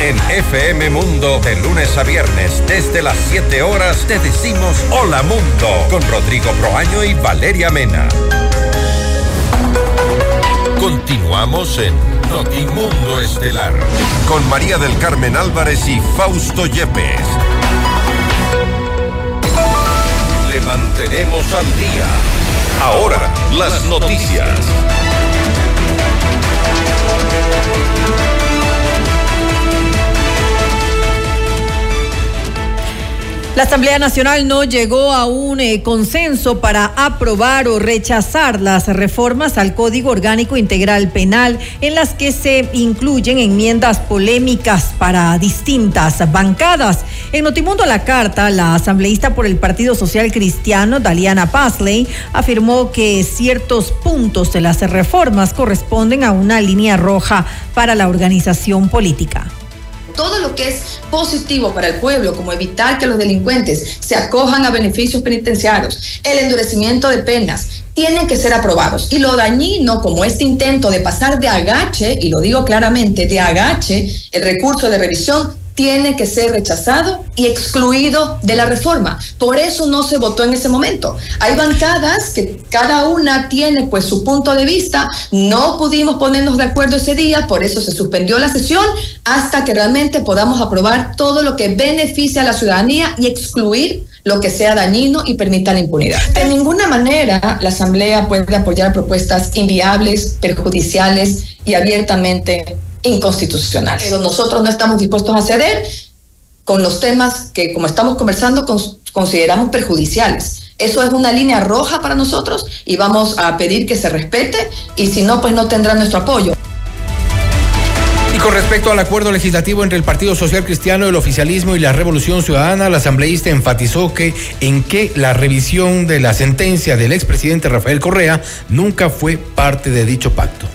En FM Mundo, de lunes a viernes, desde las 7 horas, te decimos Hola Mundo, con Rodrigo Proaño y Valeria Mena. Con Continuamos en Notimundo Estelar con María del Carmen Álvarez y Fausto Yepes. Le mantenemos al día. Ahora, las noticias. La Asamblea Nacional no llegó a un eh, consenso para aprobar o rechazar las reformas al Código Orgánico Integral Penal en las que se incluyen enmiendas polémicas para distintas bancadas. En Notimundo a la Carta, la asambleísta por el Partido Social Cristiano, Daliana Pasley, afirmó que ciertos puntos de las reformas corresponden a una línea roja para la organización política todo lo que es positivo para el pueblo, como evitar que los delincuentes se acojan a beneficios penitenciarios, el endurecimiento de penas, tienen que ser aprobados. Y lo dañino, como este intento de pasar de agache, y lo digo claramente, de agache el recurso de revisión, tiene que ser rechazado y excluido de la reforma. Por eso no se votó en ese momento. Hay bancadas que cada una tiene pues su punto de vista. No pudimos ponernos de acuerdo ese día, por eso se suspendió la sesión hasta que realmente podamos aprobar todo lo que beneficia a la ciudadanía y excluir lo que sea dañino y permita la impunidad. De ninguna manera la Asamblea puede apoyar propuestas inviables, perjudiciales y abiertamente inconstitucional. Pero nosotros no estamos dispuestos a ceder con los temas que, como estamos conversando, consideramos perjudiciales. Eso es una línea roja para nosotros y vamos a pedir que se respete y si no, pues no tendrá nuestro apoyo. Y con respecto al acuerdo legislativo entre el Partido Social Cristiano, el oficialismo y la Revolución Ciudadana, la asambleísta enfatizó que en que la revisión de la sentencia del expresidente Rafael Correa nunca fue parte de dicho pacto.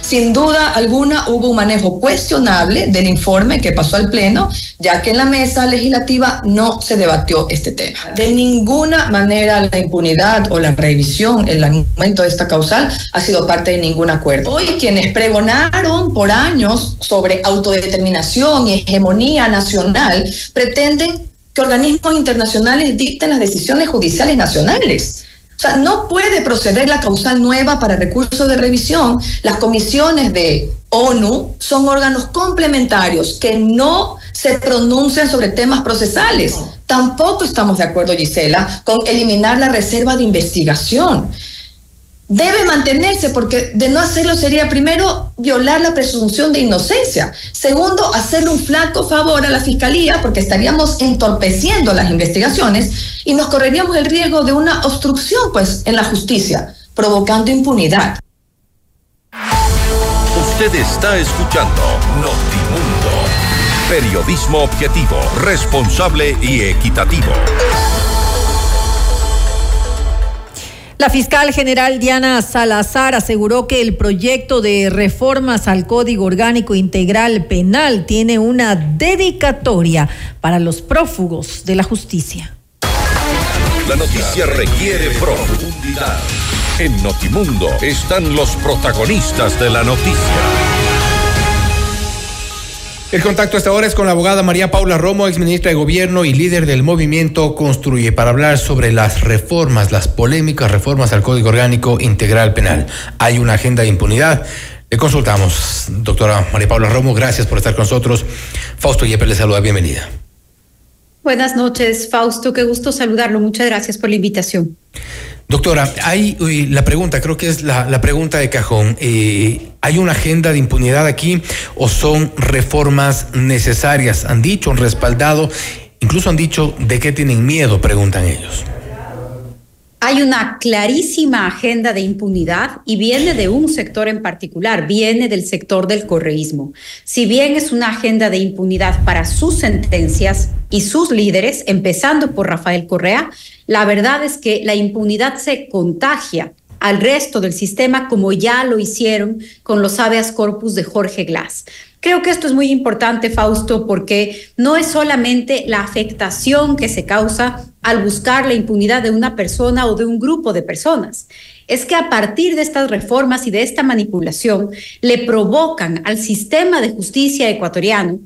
Sin duda alguna hubo un manejo cuestionable del informe que pasó al Pleno, ya que en la mesa legislativa no se debatió este tema. De ninguna manera la impunidad o la revisión, el momento de esta causal, ha sido parte de ningún acuerdo. Hoy quienes pregonaron por años sobre autodeterminación y hegemonía nacional pretenden que organismos internacionales dicten las decisiones judiciales nacionales. O sea, no puede proceder la causal nueva para recursos de revisión. Las comisiones de ONU son órganos complementarios que no se pronuncian sobre temas procesales. Tampoco estamos de acuerdo, Gisela, con eliminar la reserva de investigación debe mantenerse porque de no hacerlo sería primero violar la presunción de inocencia, segundo hacerle un flaco favor a la fiscalía porque estaríamos entorpeciendo las investigaciones y nos correríamos el riesgo de una obstrucción pues en la justicia, provocando impunidad. Usted está escuchando Notimundo, periodismo objetivo, responsable y equitativo. La fiscal general Diana Salazar aseguró que el proyecto de reformas al Código Orgánico Integral Penal tiene una dedicatoria para los prófugos de la justicia. La noticia requiere profundidad. En Notimundo están los protagonistas de la noticia. El contacto hasta ahora es con la abogada María Paula Romo, exministra de Gobierno y líder del movimiento Construye, para hablar sobre las reformas, las polémicas reformas al Código Orgánico Integral Penal. Hay una agenda de impunidad. Le consultamos, doctora María Paula Romo, gracias por estar con nosotros. Fausto Yepes le saluda, bienvenida. Buenas noches, Fausto, qué gusto saludarlo. Muchas gracias por la invitación. Doctora, hay la pregunta, creo que es la, pregunta de cajón. Eh, ¿Hay una agenda de impunidad aquí o son reformas necesarias? Han dicho, han respaldado, incluso han dicho de qué tienen miedo, preguntan ellos. Hay una clarísima agenda de impunidad y viene de un sector en particular, viene del sector del correísmo. Si bien es una agenda de impunidad para sus sentencias y sus líderes, empezando por Rafael Correa, la verdad es que la impunidad se contagia al resto del sistema como ya lo hicieron con los habeas corpus de Jorge Glass. Creo que esto es muy importante, Fausto, porque no es solamente la afectación que se causa al buscar la impunidad de una persona o de un grupo de personas. Es que a partir de estas reformas y de esta manipulación le provocan al sistema de justicia ecuatoriano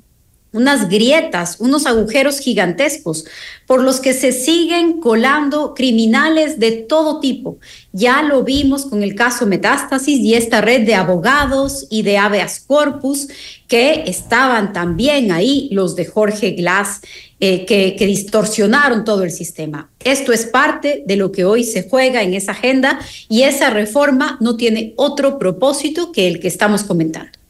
unas grietas, unos agujeros gigantescos por los que se siguen colando criminales de todo tipo. Ya lo vimos con el caso Metástasis y esta red de abogados y de habeas corpus que estaban también ahí, los de Jorge Glass, eh, que, que distorsionaron todo el sistema. Esto es parte de lo que hoy se juega en esa agenda y esa reforma no tiene otro propósito que el que estamos comentando.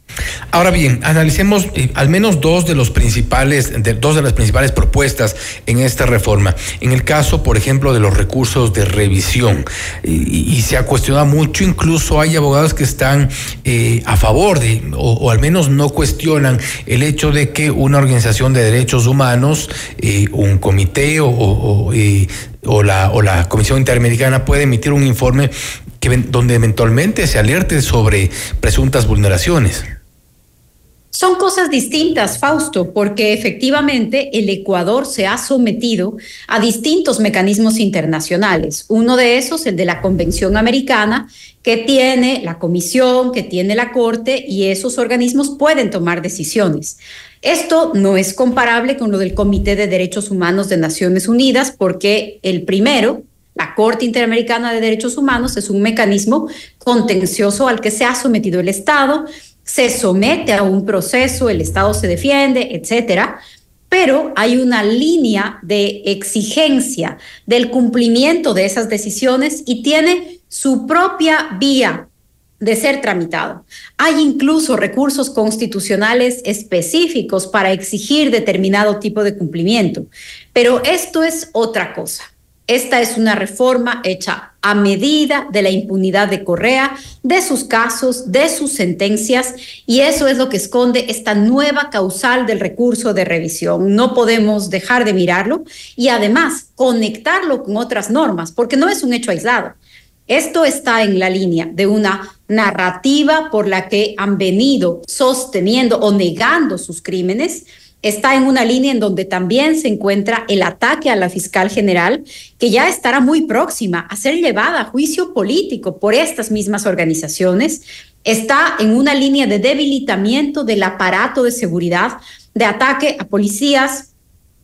Ahora bien, analicemos eh, al menos dos de los principales, dos de las principales propuestas en esta reforma. En el caso, por ejemplo, de los recursos de revisión, y, se ha cuestionado mucho, incluso hay abogados que están eh, a favor de, o, al menos no cuestionan el hecho de que una organización de derechos humanos, eh, un comité o, o, la, o la Comisión Interamericana puede emitir un informe que, donde eventualmente se alerte sobre presuntas vulneraciones. Son cosas distintas, Fausto, porque efectivamente el Ecuador se ha sometido a distintos mecanismos internacionales. Uno de esos, el de la Convención Americana, que tiene la Comisión, que tiene la Corte, y esos organismos pueden tomar decisiones. Esto no es comparable con lo del Comité de Derechos Humanos de Naciones Unidas, porque el primero, la Corte Interamericana de Derechos Humanos, es un mecanismo contencioso al que se ha sometido el Estado se somete a un proceso, el Estado se defiende, etcétera, pero hay una línea de exigencia del cumplimiento de esas decisiones y tiene su propia vía de ser tramitado. Hay incluso recursos constitucionales específicos para exigir determinado tipo de cumplimiento, pero esto es otra cosa. Esta es una reforma hecha a medida de la impunidad de Correa, de sus casos, de sus sentencias, y eso es lo que esconde esta nueva causal del recurso de revisión. No podemos dejar de mirarlo y además conectarlo con otras normas, porque no es un hecho aislado. Esto está en la línea de una narrativa por la que han venido sosteniendo o negando sus crímenes, está en una línea en donde también se encuentra el ataque a la fiscal general, que ya estará muy próxima a ser llevada a juicio político por estas mismas organizaciones. Está en una línea de debilitamiento del aparato de seguridad, de ataque a policías,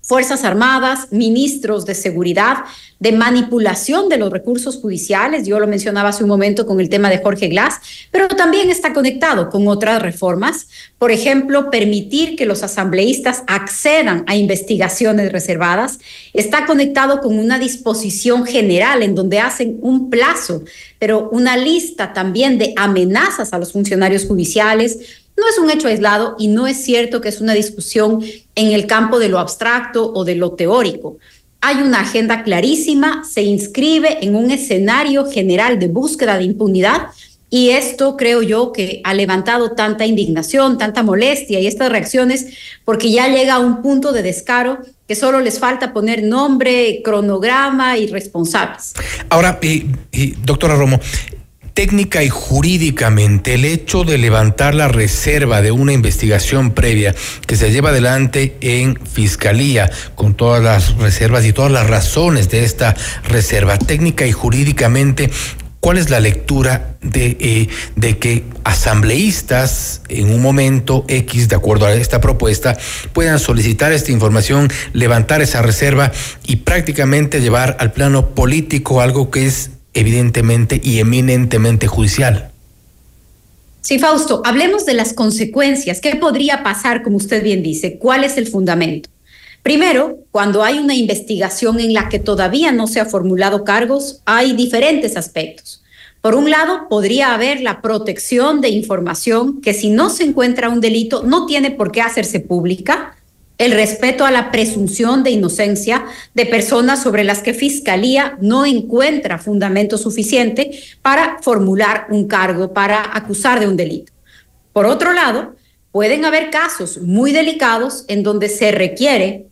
Fuerzas Armadas, ministros de seguridad, de manipulación de los recursos judiciales. Yo lo mencionaba hace un momento con el tema de Jorge Glass, pero también está conectado con otras reformas. Por ejemplo, permitir que los asambleístas accedan a investigaciones reservadas. Está conectado con una disposición general en donde hacen un plazo, pero una lista también de amenazas a los funcionarios judiciales no es un hecho aislado y no es cierto que es una discusión en el campo de lo abstracto o de lo teórico. Hay una agenda clarísima, se inscribe en un escenario general de búsqueda de impunidad y esto creo yo que ha levantado tanta indignación, tanta molestia y estas reacciones porque ya llega a un punto de descaro que solo les falta poner nombre, cronograma y responsables. Ahora, doctora Romo, técnica y jurídicamente el hecho de levantar la reserva de una investigación previa que se lleva adelante en fiscalía con todas las reservas y todas las razones de esta reserva técnica y jurídicamente ¿Cuál es la lectura de, eh, de, que asambleístas en un momento X, de acuerdo a esta propuesta, puedan solicitar esta información, levantar esa reserva y prácticamente llevar al plano político algo que es evidentemente y eminentemente judicial. Sí, Fausto, hablemos de las consecuencias. ¿Qué podría pasar, como usted bien dice? ¿Cuál es el fundamento? Primero, cuando hay una investigación en la que todavía no se han formulado cargos, hay diferentes aspectos. Por un lado, podría haber la protección de información que si no se encuentra un delito no tiene por qué hacerse pública, el respeto a la presunción de inocencia de personas sobre las que Fiscalía no encuentra fundamento suficiente para formular un cargo, para acusar de un delito. Por otro lado, pueden haber casos muy delicados en donde se requiere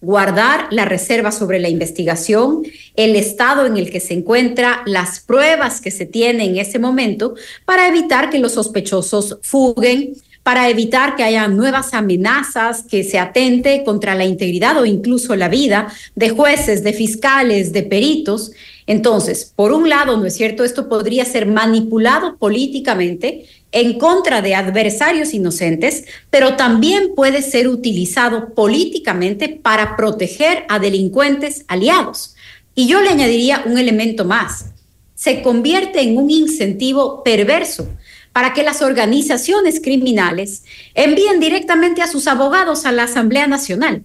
guardar la reserva sobre la investigación, el estado en el que se encuentra, las pruebas que se tienen en ese momento, para evitar que los sospechosos fuguen, para evitar que haya nuevas amenazas que se atente contra la integridad o incluso la vida de jueces, de fiscales, de peritos. Entonces, por un lado, ¿no es cierto? Esto podría ser manipulado políticamente en contra de adversarios inocentes, pero también puede ser utilizado políticamente para proteger a delincuentes aliados. Y yo le añadiría un elemento más. Se convierte en un incentivo perverso para que las organizaciones criminales envíen directamente a sus abogados a la Asamblea Nacional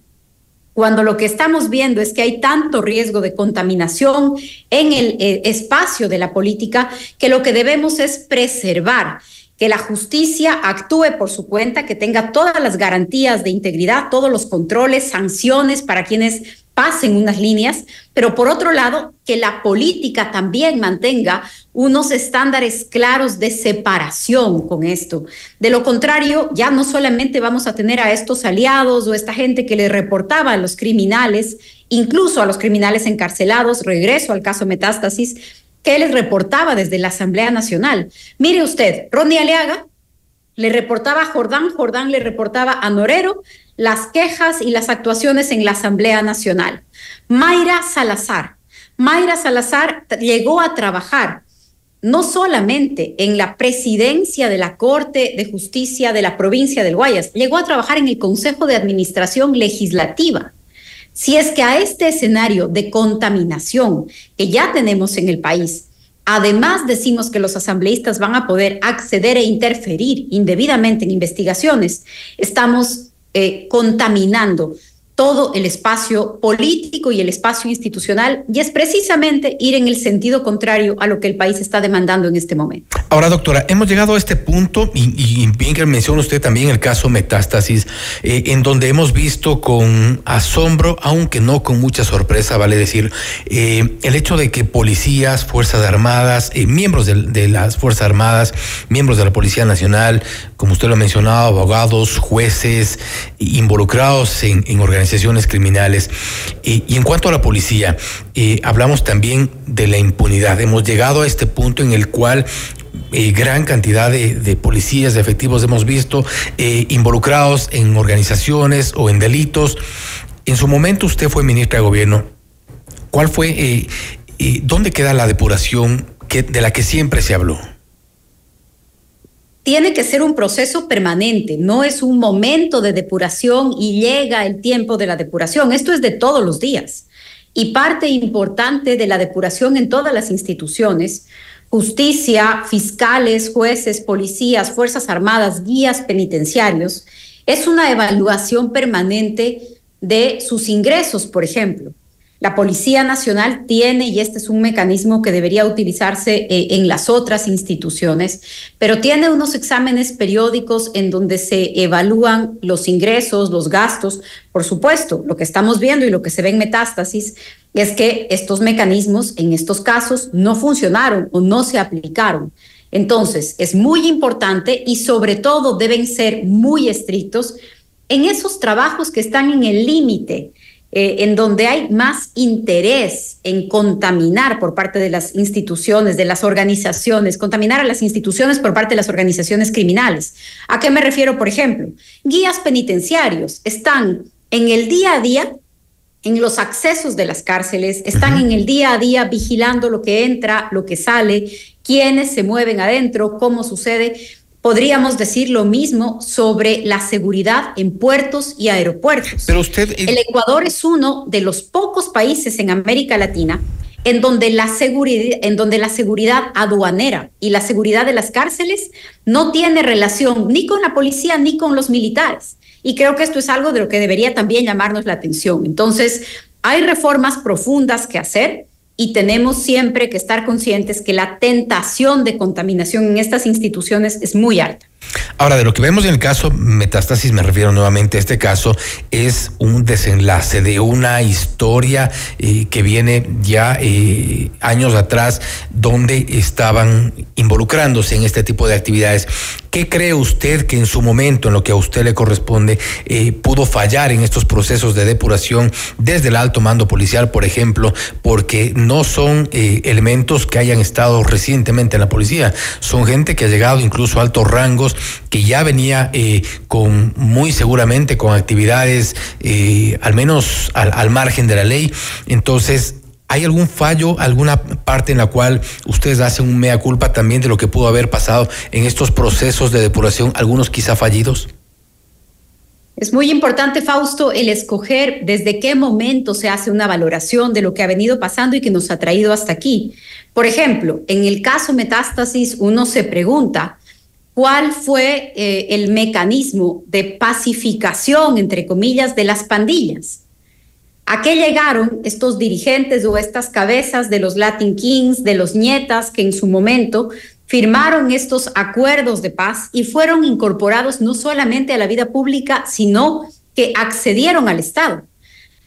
cuando lo que estamos viendo es que hay tanto riesgo de contaminación en el eh, espacio de la política que lo que debemos es preservar que la justicia actúe por su cuenta, que tenga todas las garantías de integridad, todos los controles, sanciones para quienes pasen unas líneas, pero por otro lado, que la política también mantenga unos estándares claros de separación con esto. De lo contrario, ya no solamente vamos a tener a estos aliados o esta gente que le reportaba a los criminales, incluso a los criminales encarcelados, regreso al caso Metástasis, que les reportaba desde la Asamblea Nacional. Mire usted, Ronnie Aleaga le reportaba a Jordán, Jordán le reportaba a Norero las quejas y las actuaciones en la Asamblea Nacional. Mayra Salazar. Mayra Salazar llegó a trabajar no solamente en la presidencia de la Corte de Justicia de la provincia del Guayas, llegó a trabajar en el Consejo de Administración Legislativa. Si es que a este escenario de contaminación que ya tenemos en el país, además decimos que los asambleístas van a poder acceder e interferir indebidamente en investigaciones, estamos eh, contaminando todo el espacio político y el espacio institucional, y es precisamente ir en el sentido contrario a lo que el país está demandando en este momento. Ahora, doctora, hemos llegado a este punto, y, bien que menciona usted también el caso Metástasis, eh, en donde hemos visto con asombro, aunque no con mucha sorpresa, vale decir, eh, el hecho de que policías, Fuerzas Armadas, eh, miembros de, las Fuerzas Armadas, miembros de la Policía Nacional, como usted lo ha mencionado, abogados, jueces, involucrados en, organizaciones criminales. y en cuanto a la policía, hablamos también de la impunidad. Hemos llegado a este punto en el cual eh, gran cantidad de, policías, de efectivos hemos visto eh, involucrados en organizaciones o en delitos. En su momento usted fue ministra de gobierno. ¿Cuál fue, eh, dónde queda la depuración que, de la que siempre se habló? Tiene que ser un proceso permanente, no es un momento de depuración y llega el tiempo de la depuración. Esto es de todos los días. Y parte importante de la depuración en todas las instituciones, justicia, fiscales, jueces, policías, Fuerzas Armadas, guías penitenciarios, es una evaluación permanente de sus ingresos, por ejemplo. La Policía Nacional tiene, y este es un mecanismo que debería utilizarse eh, en las otras instituciones, pero tiene unos exámenes periódicos en donde se evalúan los ingresos, los gastos. Por supuesto, lo que estamos viendo y lo que se ve en metástasis es que estos mecanismos en estos casos no funcionaron o no se aplicaron. Entonces, es muy importante y sobre todo deben ser muy estrictos en esos trabajos que están en el límite eh, en donde hay más interés en contaminar por parte de las instituciones, de las organizaciones, contaminar a las instituciones por parte de las organizaciones criminales. ¿A qué me refiero, por ejemplo? Guías penitenciarios están en el día a día en los accesos de las cárceles, están en el día a día vigilando lo que entra, lo que sale, quiénes se mueven adentro, cómo sucede. Podríamos decir lo mismo sobre la seguridad en puertos y aeropuertos. Pero usted... El Ecuador es uno de los pocos países en América Latina en donde, la seguridad, en donde la seguridad aduanera y la seguridad de las cárceles no tiene relación ni con la policía ni con los militares. Y creo que esto es algo de lo que debería también llamarnos la atención. Entonces, hay reformas profundas que hacer y tenemos siempre que estar conscientes que la tentación de contaminación en estas instituciones es muy alta. Ahora, de lo que vemos en el caso Metástasis, me refiero nuevamente a este caso, es un desenlace de una historia eh, que viene ya eh, años atrás, donde estaban involucrándose en este tipo de actividades. ¿Qué cree usted que en su momento, en lo que a usted le corresponde, eh, pudo fallar en estos procesos de depuración desde el alto mando policial, por ejemplo, porque no son elementos que hayan estado recientemente en la policía, son gente que ha llegado incluso a altos rangos que ya venía eh, con muy seguramente con actividades eh, al menos al, margen de la ley. Entonces, ¿Hay algún fallo, alguna parte en la cual ustedes hacen un mea culpa también de lo que pudo haber pasado en estos procesos de depuración, algunos quizá fallidos? Es muy importante, Fausto, el escoger desde qué momento se hace una valoración de lo que ha venido pasando y que nos ha traído hasta aquí. Por ejemplo, en el caso metástasis, uno se pregunta cuál fue eh, el mecanismo de pacificación, entre comillas, de las pandillas. ¿A qué llegaron estos dirigentes o estas cabezas de los Latin Kings, de los nietas, que en su momento firmaron estos acuerdos de paz y fueron incorporados no solamente a la vida pública, sino que accedieron al Estado?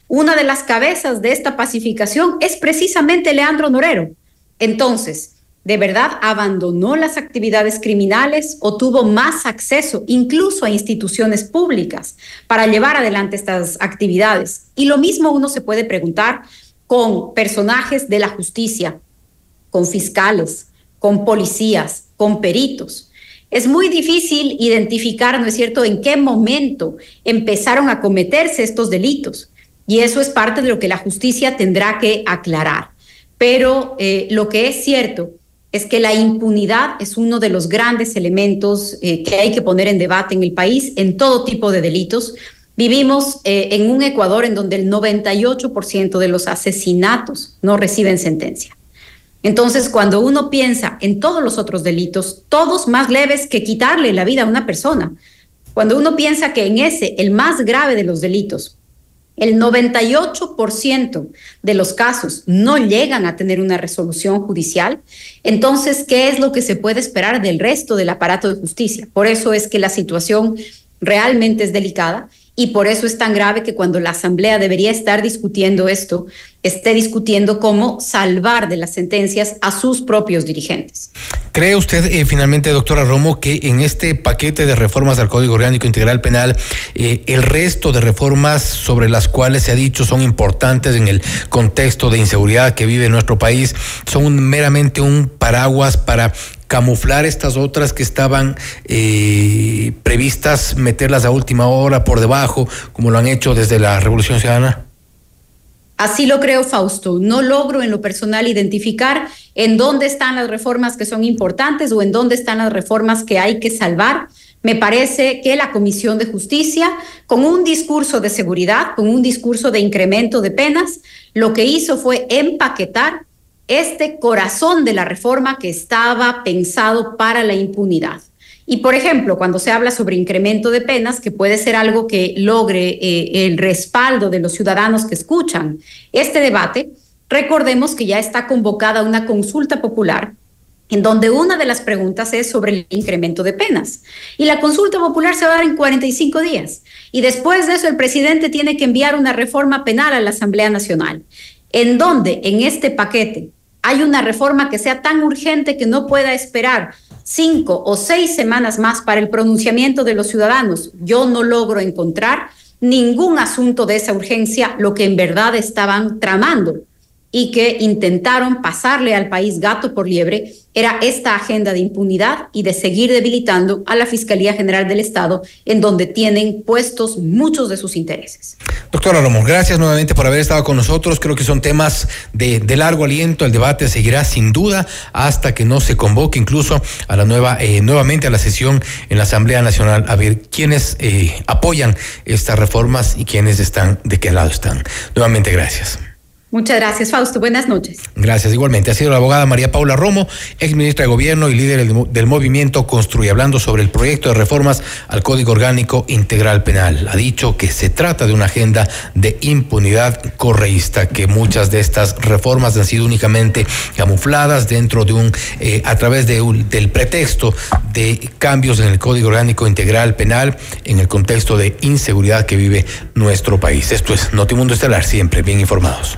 Una de las cabezas de esta pacificación es precisamente Leandro Norero. Entonces, ¿de verdad abandonó las actividades criminales o tuvo más acceso incluso a instituciones públicas para llevar adelante estas actividades? Y lo mismo uno se puede preguntar con personajes de la justicia, con fiscales, con policías, con peritos. Es muy difícil identificar, ¿no es cierto?, en qué momento empezaron a cometerse estos delitos. Y eso es parte de lo que la justicia tendrá que aclarar. Pero eh, lo que es cierto es que la impunidad es uno de los grandes elementos eh, que hay que poner en debate en el país en todo tipo de delitos. Vivimos eh, en un Ecuador en donde el 98% de los asesinatos no reciben sentencia. Entonces, cuando uno piensa en todos los otros delitos, todos más leves que quitarle la vida a una persona, cuando uno piensa que en ese, el más grave de los delitos, el 98% de los casos no llegan a tener una resolución judicial. Entonces, ¿qué es lo que se puede esperar del resto del aparato de justicia? Por eso es que la situación realmente es delicada y por eso es tan grave que cuando la Asamblea debería estar discutiendo esto, esté discutiendo cómo salvar de las sentencias a sus propios dirigentes. ¿Cree usted eh, finalmente, doctora Romo, que en este paquete de reformas al Código Orgánico Integral Penal, eh, el resto de reformas sobre las cuales se ha dicho son importantes en el contexto de inseguridad que vive nuestro país, son meramente un paraguas para camuflar estas otras que estaban eh, previstas, meterlas a última hora por debajo, como lo han hecho desde la Revolución Ciudadana? Así lo creo, Fausto. No logro en lo personal identificar en dónde están las reformas que son importantes o en dónde están las reformas que hay que salvar. Me parece que la Comisión de Justicia, con un discurso de seguridad, con un discurso de incremento de penas, lo que hizo fue empaquetar este corazón de la reforma que estaba pensado para la impunidad. Y, por ejemplo, cuando se habla sobre incremento de penas, que puede ser algo que logre eh, el respaldo de los ciudadanos que escuchan este debate, recordemos que ya está convocada una consulta popular en donde una de las preguntas es sobre el incremento de penas. Y la consulta popular se va a dar en 45 días. Y después de eso, el presidente tiene que enviar una reforma penal a la Asamblea Nacional, en donde en este paquete hay una reforma que sea tan urgente que no pueda esperar cinco o seis semanas más para el pronunciamiento de los ciudadanos, yo no logro encontrar ningún asunto de esa urgencia, lo que en verdad estaban tramando y que intentaron pasarle al país gato por liebre era esta agenda de impunidad y de seguir debilitando a la Fiscalía General del Estado, en donde tienen puestos muchos de sus intereses. Doctora Romo, gracias nuevamente por haber estado con nosotros. Creo que son temas de, largo aliento. El debate seguirá sin duda hasta que no se convoque incluso a la nueva, eh, nuevamente a la sesión en la Asamblea Nacional a ver quiénes eh, apoyan estas reformas y quiénes están, de qué lado están. Nuevamente, gracias. Muchas gracias, Fausto. Buenas noches. Gracias, igualmente. Ha sido la abogada María Paula Romo, ex ministra de Gobierno y líder del, movimiento Construye, hablando sobre el proyecto de reformas al Código Orgánico Integral Penal. Ha dicho que se trata de una agenda de impunidad correísta, que muchas de estas reformas han sido únicamente camufladas dentro de un, eh, a través de del pretexto de cambios en el Código Orgánico Integral Penal en el contexto de inseguridad que vive nuestro país. Esto es Notimundo Estelar, siempre bien informados.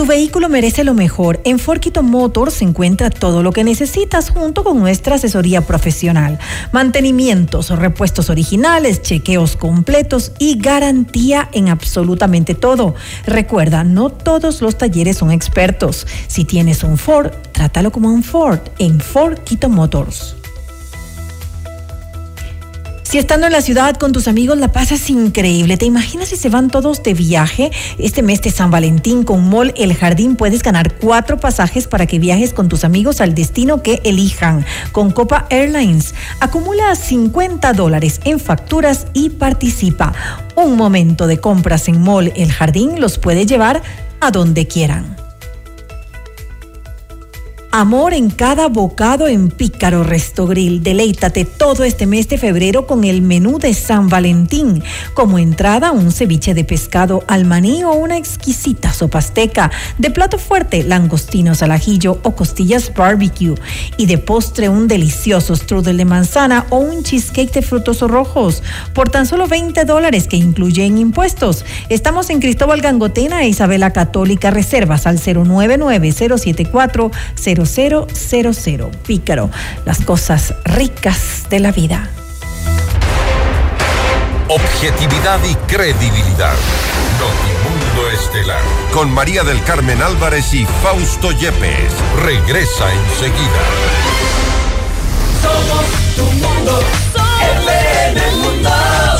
Tu vehículo merece lo mejor. En Forquito Motors se encuentra todo lo que necesitas junto con nuestra asesoría profesional. Mantenimientos, repuestos originales, chequeos completos y garantía en absolutamente todo. Recuerda, no todos los talleres son expertos. Si tienes un Ford, trátalo como un Ford en Forquito Motors. Si estando en la ciudad con tus amigos la pasas increíble, ¿te imaginas si se van todos de viaje? Este mes de San Valentín con Mall El Jardín puedes ganar cuatro pasajes para que viajes con tus amigos al destino que elijan. Con Copa Airlines, acumula 50 dólares en facturas y participa. Un momento de compras en Mall El Jardín los puede llevar a donde quieran. Amor en cada bocado en Pícaro Resto Grill. Deleítate todo este mes de febrero con el menú de San Valentín. Como entrada, un ceviche de pescado al maní o una exquisita sopa azteca. De plato fuerte, langostinos al ajillo o costillas barbecue. Y de postre, un delicioso strudel de manzana o un cheesecake de frutos rojos. Por tan solo 20 dólares que incluyen impuestos. Estamos en Cristóbal Gangotena e Isabela Católica. Reservas al 099 074 0000. Pícaro, las cosas ricas de la vida. Objetividad y credibilidad. Notimundo Estelar. Con María del Carmen Álvarez y Fausto Yepes. Regresa enseguida. Somos tu mundo. Mundo.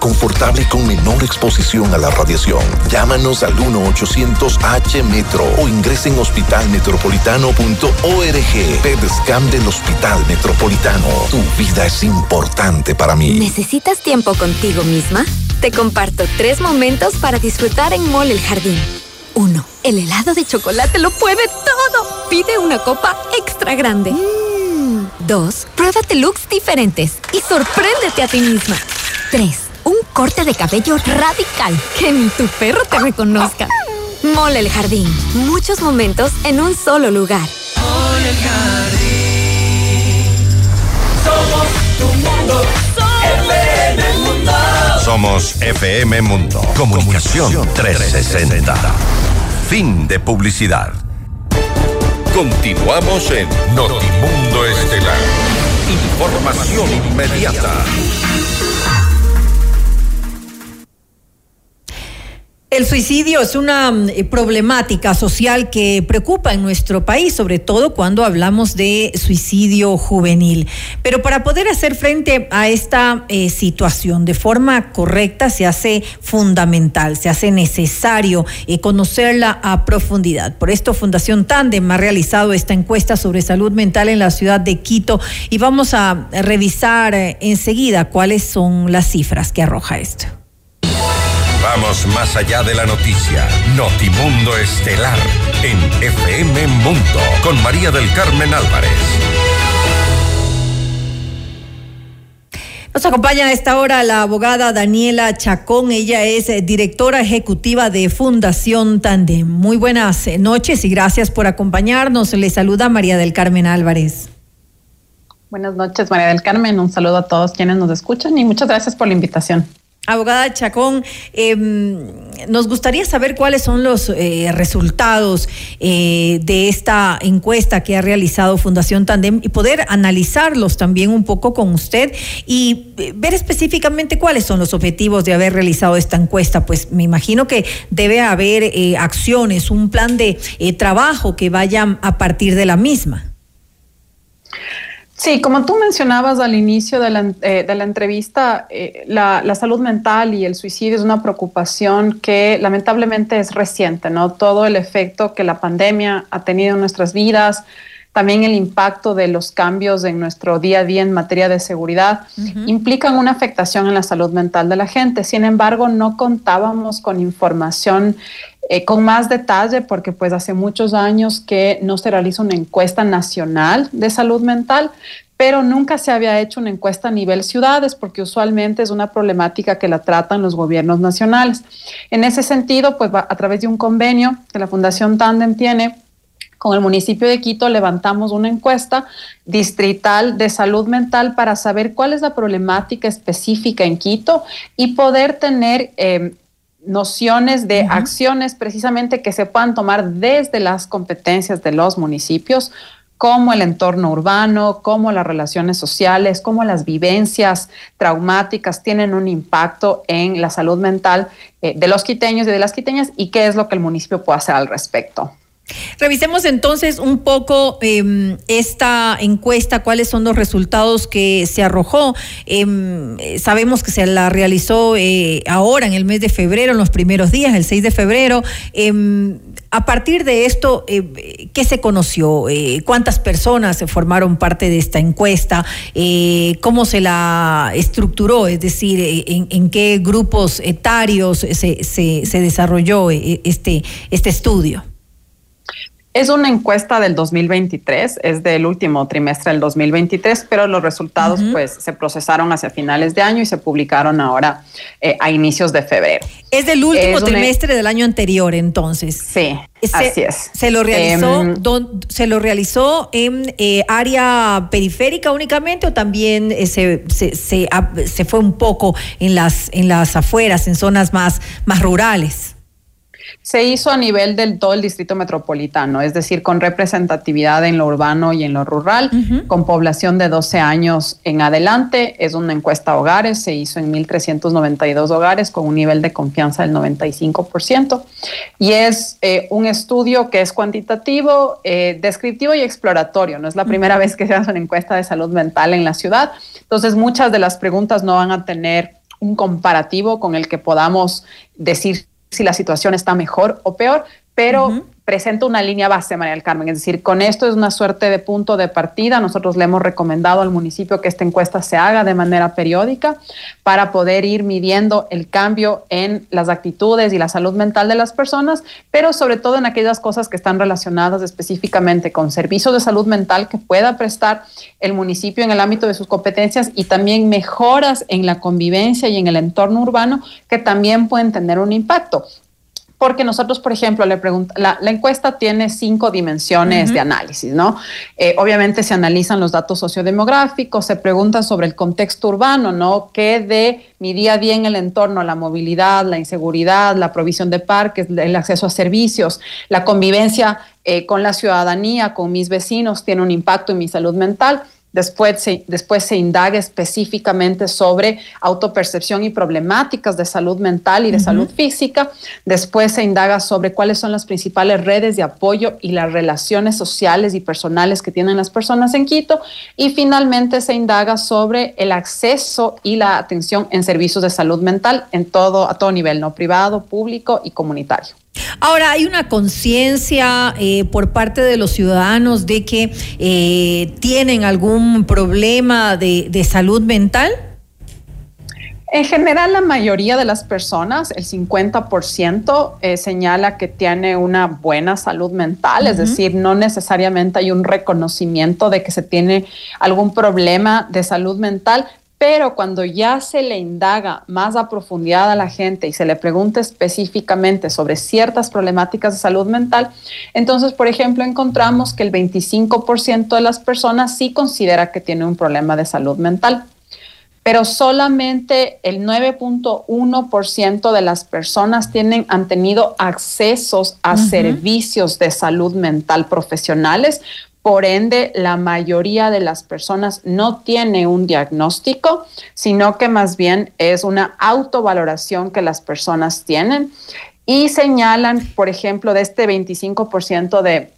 confortable y con menor exposición a la radiación. Llámanos al 1-800-H-METRO o ingresen en hospitalmetropolitano.org. PEDSCAM del Hospital Metropolitano. Tu vida es importante para mí. ¿Necesitas tiempo contigo misma? Te comparto tres momentos para disfrutar en Mall El Jardín. Uno, el helado de chocolate lo puede todo. Pide una copa extra grande. Dos, pruébate looks diferentes y sorpréndete a ti misma. Tres, un corte de cabello radical que ni tu perro te reconozca. Mall El Jardín. Muchos momentos en un solo lugar. Mall El Jardín. Somos tu mundo. FM Mundo. Somos FM Mundo. Comunicación 360. Fin de publicidad. Continuamos en Notimundo Estelar. Información inmediata. El suicidio es una mm, problemática social que preocupa en nuestro país, sobre todo cuando hablamos de suicidio juvenil. Pero para poder hacer frente a esta eh, situación de forma correcta se hace fundamental, se hace necesario eh, conocerla a profundidad. Por esto Fundación Tandem ha realizado esta encuesta sobre salud mental en la ciudad de Quito y vamos a revisar eh, enseguida cuáles son las cifras que arroja esto. Vamos más allá de la noticia. Notimundo Estelar en FM Mundo con María del Carmen Álvarez. Nos acompaña a esta hora la abogada Daniela Chacón. Ella es eh, directora ejecutiva de Fundación Tandem. Muy buenas eh, noches y gracias por acompañarnos. Le saluda María del Carmen Álvarez. Buenas noches, María del Carmen. Un saludo a todos quienes nos escuchan y muchas gracias por la invitación. Abogada Chacón, eh, nos gustaría saber cuáles son los eh, resultados eh, de esta encuesta que ha realizado Fundación Tandem y poder analizarlos también un poco con usted y ver específicamente cuáles son los objetivos de haber realizado esta encuesta. Pues me imagino que debe haber acciones, un plan de trabajo que vayan a partir de la misma. Sí, como tú mencionabas al inicio de la, eh, entrevista, eh, la, salud mental y el suicidio es una preocupación que lamentablemente es reciente, ¿no? Todo el efecto que la pandemia ha tenido en nuestras vidas, también el impacto de los cambios en nuestro día a día en materia de seguridad, implican una afectación en la salud mental de la gente. Sin embargo, no contábamos con información eh, con más detalle porque pues hace muchos años que no se realiza una encuesta nacional de salud mental, pero nunca se había hecho una encuesta a nivel ciudades porque usualmente es una problemática que la tratan los gobiernos nacionales. En ese sentido, pues a través de un convenio que la Fundación Tandem tiene con el municipio de Quito levantamos una encuesta distrital de salud mental para saber cuál es la problemática específica en Quito y poder tener eh, nociones de acciones precisamente que se puedan tomar desde las competencias de los municipios, como el entorno urbano, como las relaciones sociales, como las vivencias traumáticas tienen un impacto en la salud mental eh, de los quiteños y de las quiteñas y qué es lo que el municipio puede hacer al respecto. Revisemos entonces un poco em, esta encuesta, cuáles son los resultados que se arrojó. Em, sabemos que se la realizó eh, ahora en el mes de febrero, en los primeros días, el 6 de febrero. Em, a partir de esto, eh, ¿qué se conoció? Eh, ¿Cuántas personas se formaron parte de esta encuesta? ¿Cómo se la estructuró? Es decir, ¿en, qué grupos etarios se, se desarrolló este, este estudio? Es una encuesta del 2023, es del último trimestre del 2023, pero los resultados pues se procesaron hacia finales de año y se publicaron ahora eh, a inicios de febrero. Es del último trimestre del año anterior, entonces. Sí, así es. Se lo realizó, em, se lo realizó en eh, área periférica únicamente o también eh, se, se, se, fue un poco en las en las afueras, en zonas más más rurales se hizo a nivel del todo el distrito metropolitano, es decir, con representatividad en lo urbano y en lo rural, con población de 12 años en adelante. Es una encuesta a hogares, se hizo en 1.392 hogares con un nivel de confianza del 95%. Y es eh, un estudio que es cuantitativo, eh, descriptivo y exploratorio. No es la primera vez que se hace una encuesta de salud mental en la ciudad. Entonces, muchas de las preguntas no van a tener un comparativo con el que podamos decir si la situación está mejor o peor, pero presenta una línea base, María del Carmen. Es decir, con esto es una suerte de punto de partida. Nosotros le hemos recomendado al municipio que esta encuesta se haga de manera periódica para poder ir midiendo el cambio en las actitudes y la salud mental de las personas, pero sobre todo en aquellas cosas que están relacionadas específicamente con servicios de salud mental que pueda prestar el municipio en el ámbito de sus competencias y también mejoras en la convivencia y en el entorno urbano que también pueden tener un impacto porque nosotros, por ejemplo, le la, la, encuesta tiene cinco dimensiones de análisis, ¿no? Eh, obviamente se analizan los datos sociodemográficos, se pregunta sobre el contexto urbano, ¿no? ¿Qué de mi día a día en el entorno, la movilidad, la inseguridad, la provisión de parques, el acceso a servicios, la convivencia eh, con la ciudadanía, con mis vecinos, tiene un impacto en mi salud mental? Después se, después se indaga específicamente sobre autopercepción y problemáticas de salud mental y de salud física. Después se indaga sobre cuáles son las principales redes de apoyo y las relaciones sociales y personales que tienen las personas en Quito. Y finalmente se indaga sobre el acceso y la atención en servicios de salud mental en todo, a todo nivel, no privado, público y comunitario. Ahora, ¿hay una conciencia eh, por parte de los ciudadanos de que eh, tienen algún problema de, salud mental? En general, la mayoría de las personas, el 50%, eh, señala que tiene una buena salud mental, es decir, no necesariamente hay un reconocimiento de que se tiene algún problema de salud mental, pero cuando ya se le indaga más a profundidad a la gente y se le pregunta específicamente sobre ciertas problemáticas de salud mental, entonces, por ejemplo, encontramos que el 25% de las personas sí considera que tiene un problema de salud mental, pero solamente el 9.1% de las personas tienen, han tenido accesos a servicios de salud mental profesionales, por ende, la mayoría de las personas no tiene un diagnóstico, sino que más bien es una autovaloración que las personas tienen y señalan, por ejemplo, de este 25% de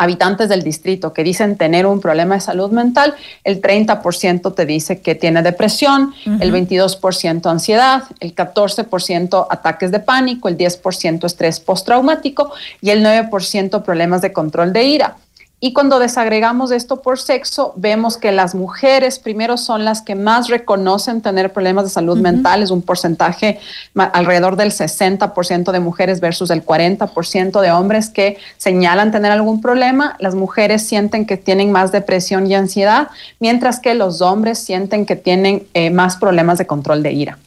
habitantes del distrito que dicen tener un problema de salud mental, el 30% te dice que tiene depresión, el 22% ansiedad, el 14% ataques de pánico, el 10% estrés postraumático y el 9% problemas de control de ira. Y cuando desagregamos esto por sexo, vemos que las mujeres primero son las que más reconocen tener problemas de salud mental, es un porcentaje alrededor del 60% de mujeres versus el 40% de hombres que señalan tener algún problema. Las mujeres sienten que tienen más depresión y ansiedad, mientras que los hombres sienten que tienen eh, más problemas de control de ira.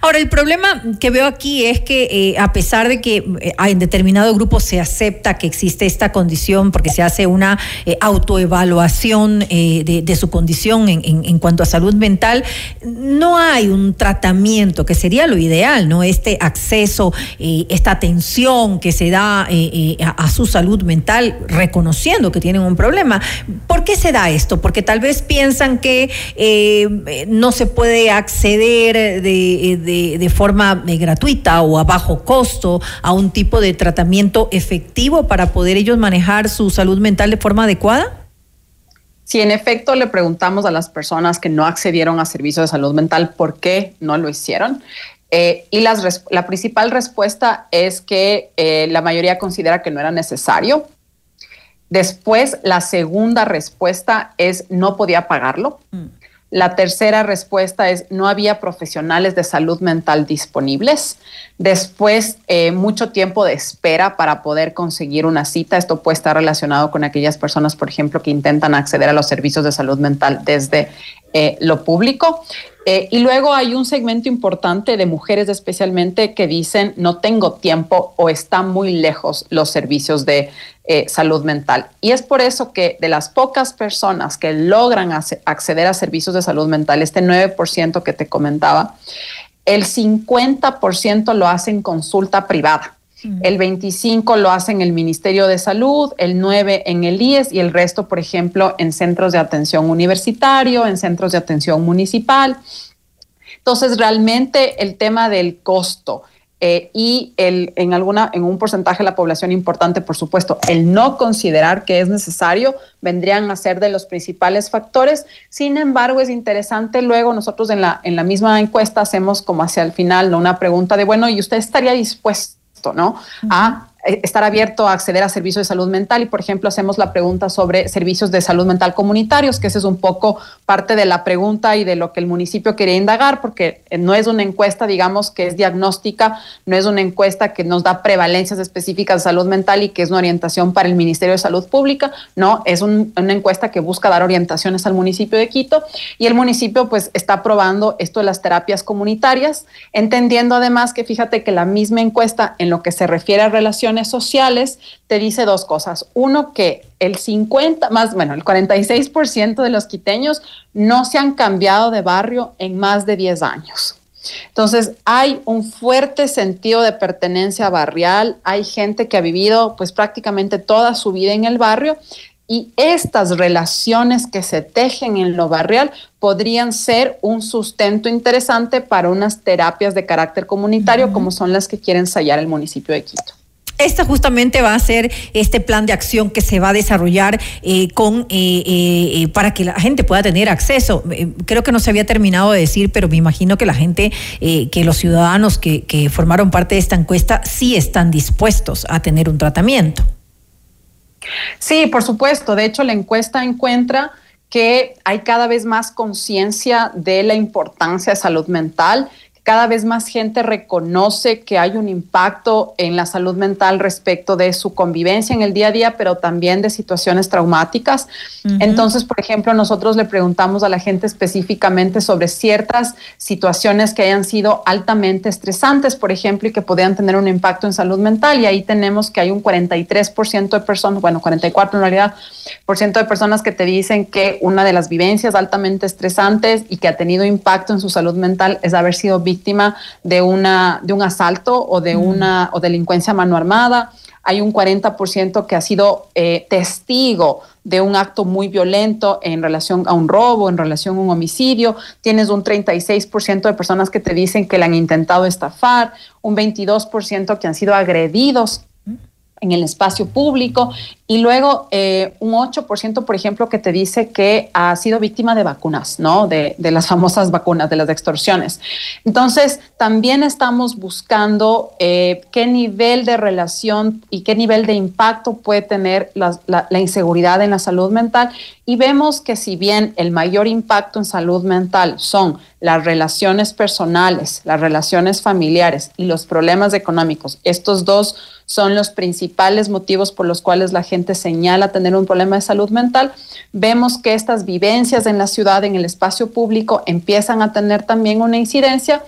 Ahora, el problema que veo aquí es que eh, a pesar de que eh, en determinado grupo se acepta que existe esta condición porque se hace una eh, autoevaluación de, su condición en, cuanto a salud mental, no hay un tratamiento que sería lo ideal, ¿no? Este acceso, esta atención que se da a, su salud mental reconociendo que tienen un problema. ¿Por qué se da esto? Porque tal vez piensan que no se puede acceder de eh, de, forma eh, gratuita o a bajo costo a un tipo de tratamiento efectivo para poder ellos manejar su salud mental de forma adecuada? Si en efecto le preguntamos a las personas que no accedieron a servicios de salud mental por qué no lo hicieron, eh, y las, la principal respuesta es que la mayoría considera que no era necesario. Después, la segunda respuesta es no podía pagarlo. Mm. La tercera respuesta es no había profesionales de salud mental disponibles. Después, eh, mucho tiempo de espera para poder conseguir una cita. Esto puede estar relacionado con aquellas personas, por ejemplo, que intentan acceder a los servicios de salud mental desde eh, lo público. Eh, y luego hay un segmento importante de mujeres especialmente que dicen no tengo tiempo o están muy lejos los servicios de eh, salud mental. Y es por eso que de las pocas personas que logran acceder a servicios de salud mental, este 9% que te comentaba, el 50% lo hacen consulta privada. El 25 lo hace en el Ministerio de Salud, el 9 en el IES y el resto, por ejemplo, en centros de atención universitario, en centros de atención municipal. Entonces, realmente el tema del costo eh, y el, en, alguna, en un porcentaje de la población importante, por supuesto, el no considerar que es necesario, vendrían a ser de los principales factores. Sin embargo, es interesante, luego nosotros en la, en la misma encuesta hacemos como hacia el final una pregunta de, bueno, ¿y usted estaría dispuesto? ¿No? A eh, estar abierto a acceder a servicios de salud mental y, por ejemplo, hacemos la pregunta sobre servicios de salud mental comunitarios, que ese es un poco parte de la pregunta y de lo que el municipio quería indagar, porque eh, no es una encuesta, digamos, que es diagnóstica, no es una encuesta que nos da prevalencias específicas de salud mental y que es una orientación para el Ministerio de Salud Pública, no, es una encuesta que busca dar orientaciones al municipio de Quito y el municipio pues está probando esto de las terapias comunitarias, entendiendo además que fíjate que la misma encuesta en lo que se refiere a relaciones sociales te dice dos cosas. Uno, que el 50, más, bueno, el 46% de los quiteños no se han cambiado de barrio en más de 10 años. Entonces, hay un fuerte sentido de pertenencia barrial, hay gente que ha vivido pues prácticamente toda su vida en el barrio y estas relaciones que se tejen en lo barrial podrían ser un sustento interesante para unas terapias de carácter comunitario como son las que quiere ensayar el municipio de Quito. Esta justamente va a ser este plan de acción que se va a desarrollar eh, con eh, eh, para que la gente pueda tener acceso. creo que no se había terminado de decir, pero me imagino que la gente, que los ciudadanos que, que formaron parte de esta encuesta sí están dispuestos a tener un tratamiento. Sí, por supuesto. De hecho, la encuesta encuentra que hay cada vez más conciencia de la importancia de salud mental cada vez más gente reconoce que hay un impacto en la salud mental respecto de su convivencia en el día a día, pero también de situaciones traumáticas. Entonces, por ejemplo, nosotros le preguntamos a la gente específicamente sobre ciertas situaciones que hayan sido altamente estresantes, por ejemplo, y que podían tener un impacto en salud mental. Y ahí tenemos que hay un 43% de personas, bueno, 44 en realidad, por ciento de personas que te dicen que una de las vivencias altamente estresantes y que ha tenido impacto en su salud mental es haber sido víctima víctima de, una, de un asalto o de una o delincuencia mano armada. Hay un 40% que ha sido eh, testigo de un acto muy violento en relación a un robo, en relación a un homicidio. Tienes un 36% de personas que te dicen que le han intentado estafar, un 22% que han sido agredidos en el espacio público Y luego eh, un 8%, por ejemplo, que te dice que ha sido víctima de vacunas, ¿no? De, de las famosas vacunas, de las extorsiones. Entonces, también estamos buscando eh, qué nivel de relación y qué nivel de impacto puede tener la, la inseguridad en la salud mental. Y vemos que si bien el mayor impacto en salud mental son las relaciones personales, las relaciones familiares y los problemas económicos, estos dos son los principales motivos por los cuales la gente señala tener un problema de salud mental, vemos que estas vivencias en la ciudad, en el espacio público, empiezan a tener también una incidencia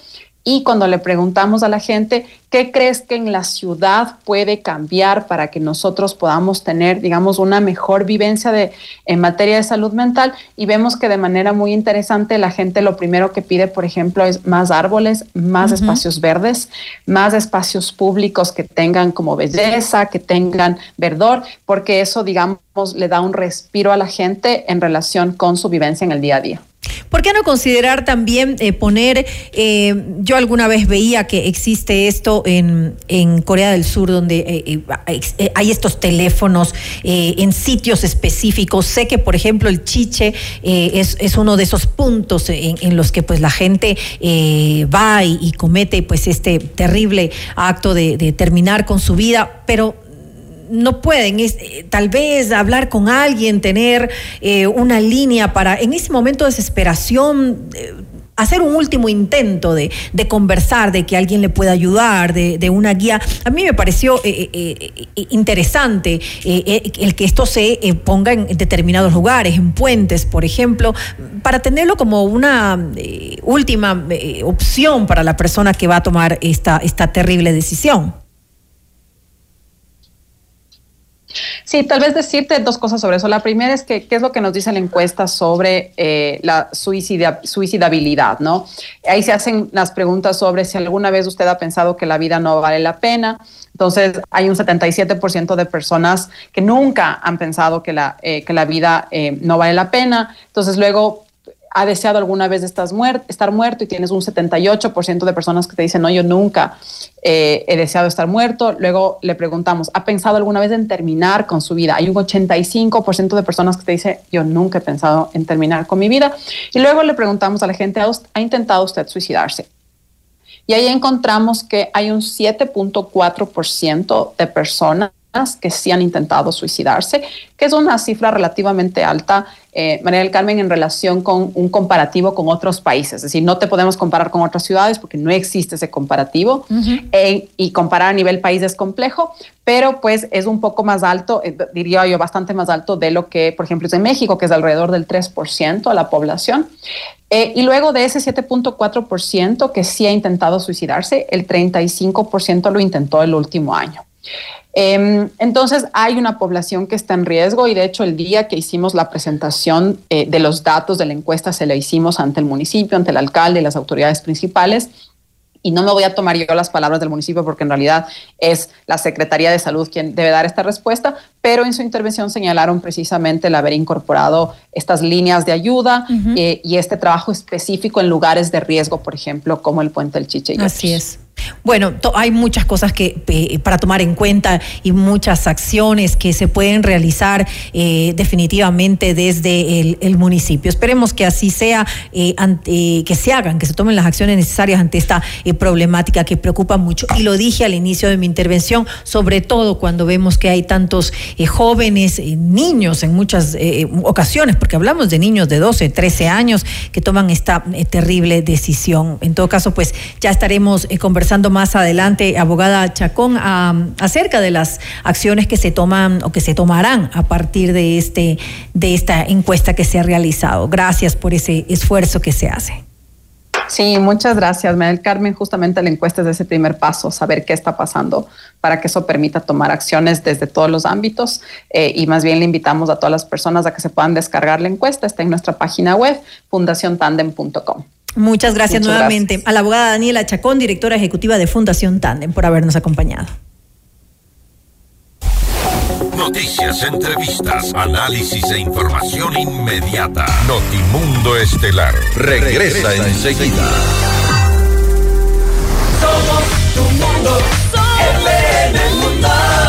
y cuando le preguntamos a la gente, ¿qué crees que en la ciudad puede cambiar para que nosotros podamos tener, digamos, una mejor vivencia de, en materia de salud mental? Y vemos que de manera muy interesante la gente lo primero que pide, por ejemplo, es más árboles, más espacios verdes, más espacios públicos que tengan como belleza, que tengan verdor, porque eso, digamos, le da un respiro a la gente en relación con su vivencia en el día a día. ¿Por qué no considerar también eh, poner, eh, yo alguna vez veía que existe esto en, en Corea del Sur, donde eh, hay estos teléfonos en sitios específicos. Sé que, por ejemplo, el chiche es, es, uno de esos puntos en, los que pues la gente va y, comete pues este terrible acto de terminar con su vida, pero no pueden eh, tal vez hablar con alguien, tener eh, una línea para en ese momento de desesperación. Eh, hacer un último intento de, conversar, de que alguien le pueda ayudar, de, una guía. A mí me pareció interesante el que esto se ponga en determinados lugares, en puentes, por ejemplo, para tenerlo como una última opción para la persona que va a tomar esta, esta terrible decisión. Sí, tal vez decirte dos cosas sobre eso. La primera es que qué es lo que nos dice la encuesta sobre eh, la suicidabilidad, ¿no? Ahí se hacen las preguntas sobre si alguna vez usted ha pensado que la vida no vale la pena. Entonces, hay un 77% de personas que nunca han pensado que la, eh, que la vida eh, no vale la pena. Entonces, luego ha deseado alguna vez estar muerto y tienes un 78% de personas que te dicen, no, yo nunca eh, he deseado estar muerto. Luego le preguntamos, ¿ha pensado alguna vez en terminar con su vida? Hay un 85% de personas que te dicen, yo nunca he pensado en terminar con mi vida. Y luego le preguntamos a la gente, ¿ha intentado usted suicidarse? Y ahí encontramos que hay un 7.4% de personas que sí han intentado suicidarse, que es una cifra relativamente alta, eh, María del Carmen, en relación con un comparativo con otros países. Es decir, no te podemos comparar con otras ciudades porque no existe ese comparativo eh, y comparar a nivel país es complejo, pero pues es un poco más alto, eh, diría yo, bastante más alto de lo que, por ejemplo, es en México, que es alrededor del 3% de la población. y luego de ese 7.4% que sí ha intentado suicidarse, el 35% lo intentó el último año. Em, entonces hay una población que está en riesgo y de hecho el día que hicimos la presentación eh, de los datos de la encuesta se la hicimos ante el municipio, ante el alcalde y las autoridades principales. Y no me voy a tomar yo las palabras del municipio porque en realidad es la Secretaría de Salud quien debe dar esta respuesta, pero en su intervención señalaron precisamente el haber incorporado estas líneas de ayuda eh, y este trabajo específico en lugares de riesgo, por ejemplo, como el Puente del Chiche. Y Así es. Bueno, hay muchas cosas que para tomar en cuenta y muchas acciones que se pueden realizar eh, definitivamente desde el, municipio. Esperemos que así sea, eh, que se hagan, que se tomen las acciones necesarias ante esta eh, problemática que preocupa mucho. Y lo dije al inicio de mi intervención, sobre todo cuando vemos que hay tantos jóvenes, niños en muchas ocasiones, porque hablamos de niños de 12, 13 años que toman esta terrible decisión. En todo caso, pues ya estaremos conversando más adelante, abogada Chacón, acerca de las acciones que se toman o que se tomarán a partir de, este, de esta encuesta que se ha realizado. Gracias por ese esfuerzo que se hace. Sí, muchas gracias, Mel Carmen. Justamente la encuesta es ese primer paso, saber qué está pasando para que eso permita tomar acciones desde todos los ámbitos. Eh, y más bien le invitamos a todas las personas a que se puedan descargar la encuesta. Está en nuestra página web, fundaciontandem.com. Muchas gracias nuevamente a la abogada Daniela Chacón, directora ejecutiva de Fundación Tandem, por habernos acompañado. Noticias, entrevistas, análisis e información inmediata. Notimundo Estelar regresa, enseguida. Somos tu mundo, mundo.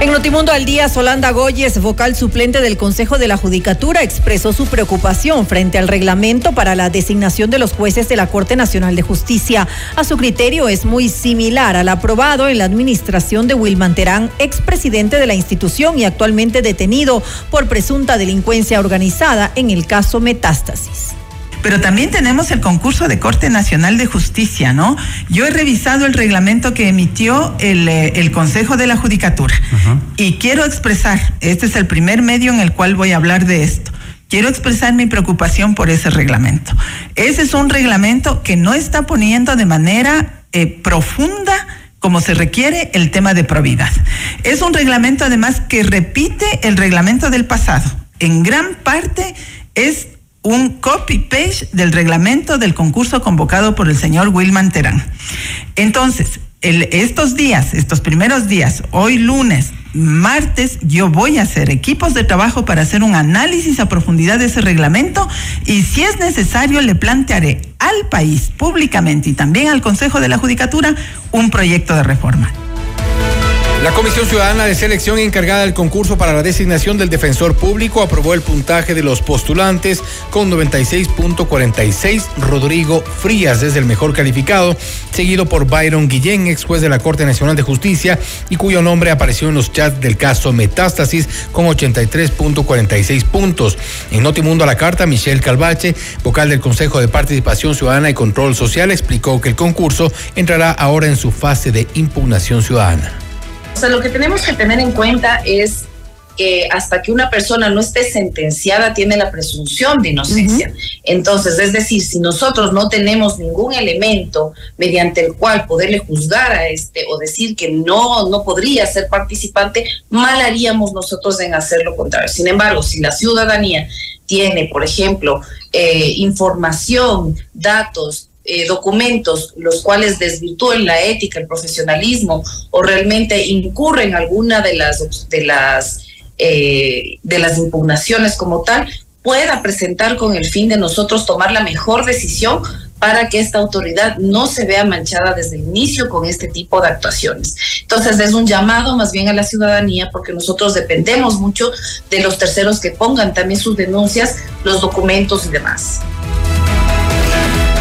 En Notimundo al día, Solanda Goyes, vocal suplente del Consejo de la Judicatura, expresó su preocupación frente al reglamento para la designación de los jueces de la Corte Nacional de Justicia. A su criterio es muy similar al aprobado en la administración de Wilman Terán, expresidente de la institución y actualmente detenido por presunta delincuencia organizada en el caso Metástasis. Pero también tenemos el concurso de Corte Nacional de Justicia, ¿no? Yo he revisado el reglamento que emitió el, eh, el Consejo de la Judicatura y quiero expresar, este es el primer medio en el cual voy a hablar de esto. Quiero expresar mi preocupación por ese reglamento. Ese es un reglamento que no está poniendo de manera eh, profunda como se requiere el tema de probidad. Es un reglamento además que repite el reglamento del pasado. En gran parte es un copy-paste del reglamento del concurso convocado por el señor Wilman Terán. Entonces, estos días, estos primeros días, hoy lunes, martes, yo voy a hacer equipos de trabajo para hacer un análisis a profundidad de ese reglamento y si es necesario le plantearé al país públicamente y también al Consejo de la Judicatura un proyecto de reforma. La Comisión Ciudadana de Selección encargada del concurso para la designación del defensor público aprobó el puntaje de los postulantes con 96.46. Rodrigo Frías es el mejor calificado, seguido por Byron Guillén, ex juez de la Corte Nacional de Justicia y cuyo nombre apareció en los chats del caso Metástasis con 83.46 puntos. En Notimundo a la Carta, Michelle Calvache, vocal del Consejo de Participación Ciudadana y Control Social, explicó que el concurso entrará ahora en su fase de impugnación ciudadana. O sea, lo que tenemos que tener en cuenta es que hasta que una persona no esté sentenciada tiene la presunción de inocencia. Entonces, es decir, si nosotros no tenemos ningún elemento mediante el cual poderle juzgar a este o decir que no, no podría ser participante, mal haríamos nosotros en hacer lo contrario. Sin embargo, si la ciudadanía tiene, por ejemplo, eh, información, datos, eh, documentos los cuales desvirtúen la ética, el profesionalismo o realmente incurren alguna de las de las eh, de las impugnaciones como tal, pueda presentar con el fin de nosotros tomar la mejor decisión para que esta autoridad no se vea manchada desde el inicio con este tipo de actuaciones. Entonces es un llamado más bien a la ciudadanía porque nosotros dependemos mucho de los terceros que pongan también sus denuncias, los documentos y demás.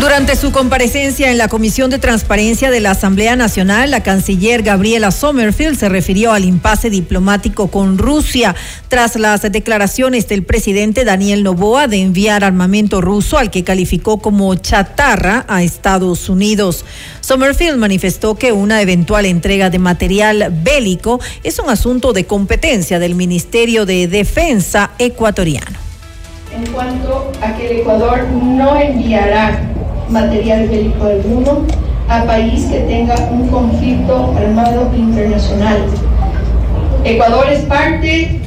Durante su comparecencia en la Comisión de Transparencia de la Asamblea Nacional, la canciller Gabriela Sommerfield se refirió al impasse diplomático con Rusia tras las declaraciones del presidente Daniel Novoa de enviar armamento ruso al que calificó como chatarra a Estados Unidos. Sommerfield manifestó que una eventual entrega de material bélico es un asunto de competencia del Ministerio de Defensa ecuatoriano. En cuanto a que el Ecuador no enviará material bélico alguno a país que tenga un conflicto armado internacional. Ecuador es parte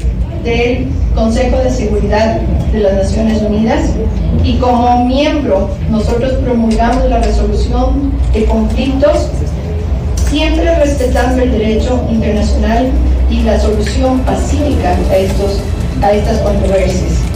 del Consejo de Seguridad de las Naciones Unidas y como miembro nosotros promulgamos la resolución de conflictos siempre respetando el derecho internacional y la solución pacífica a, estos, a estas controversias.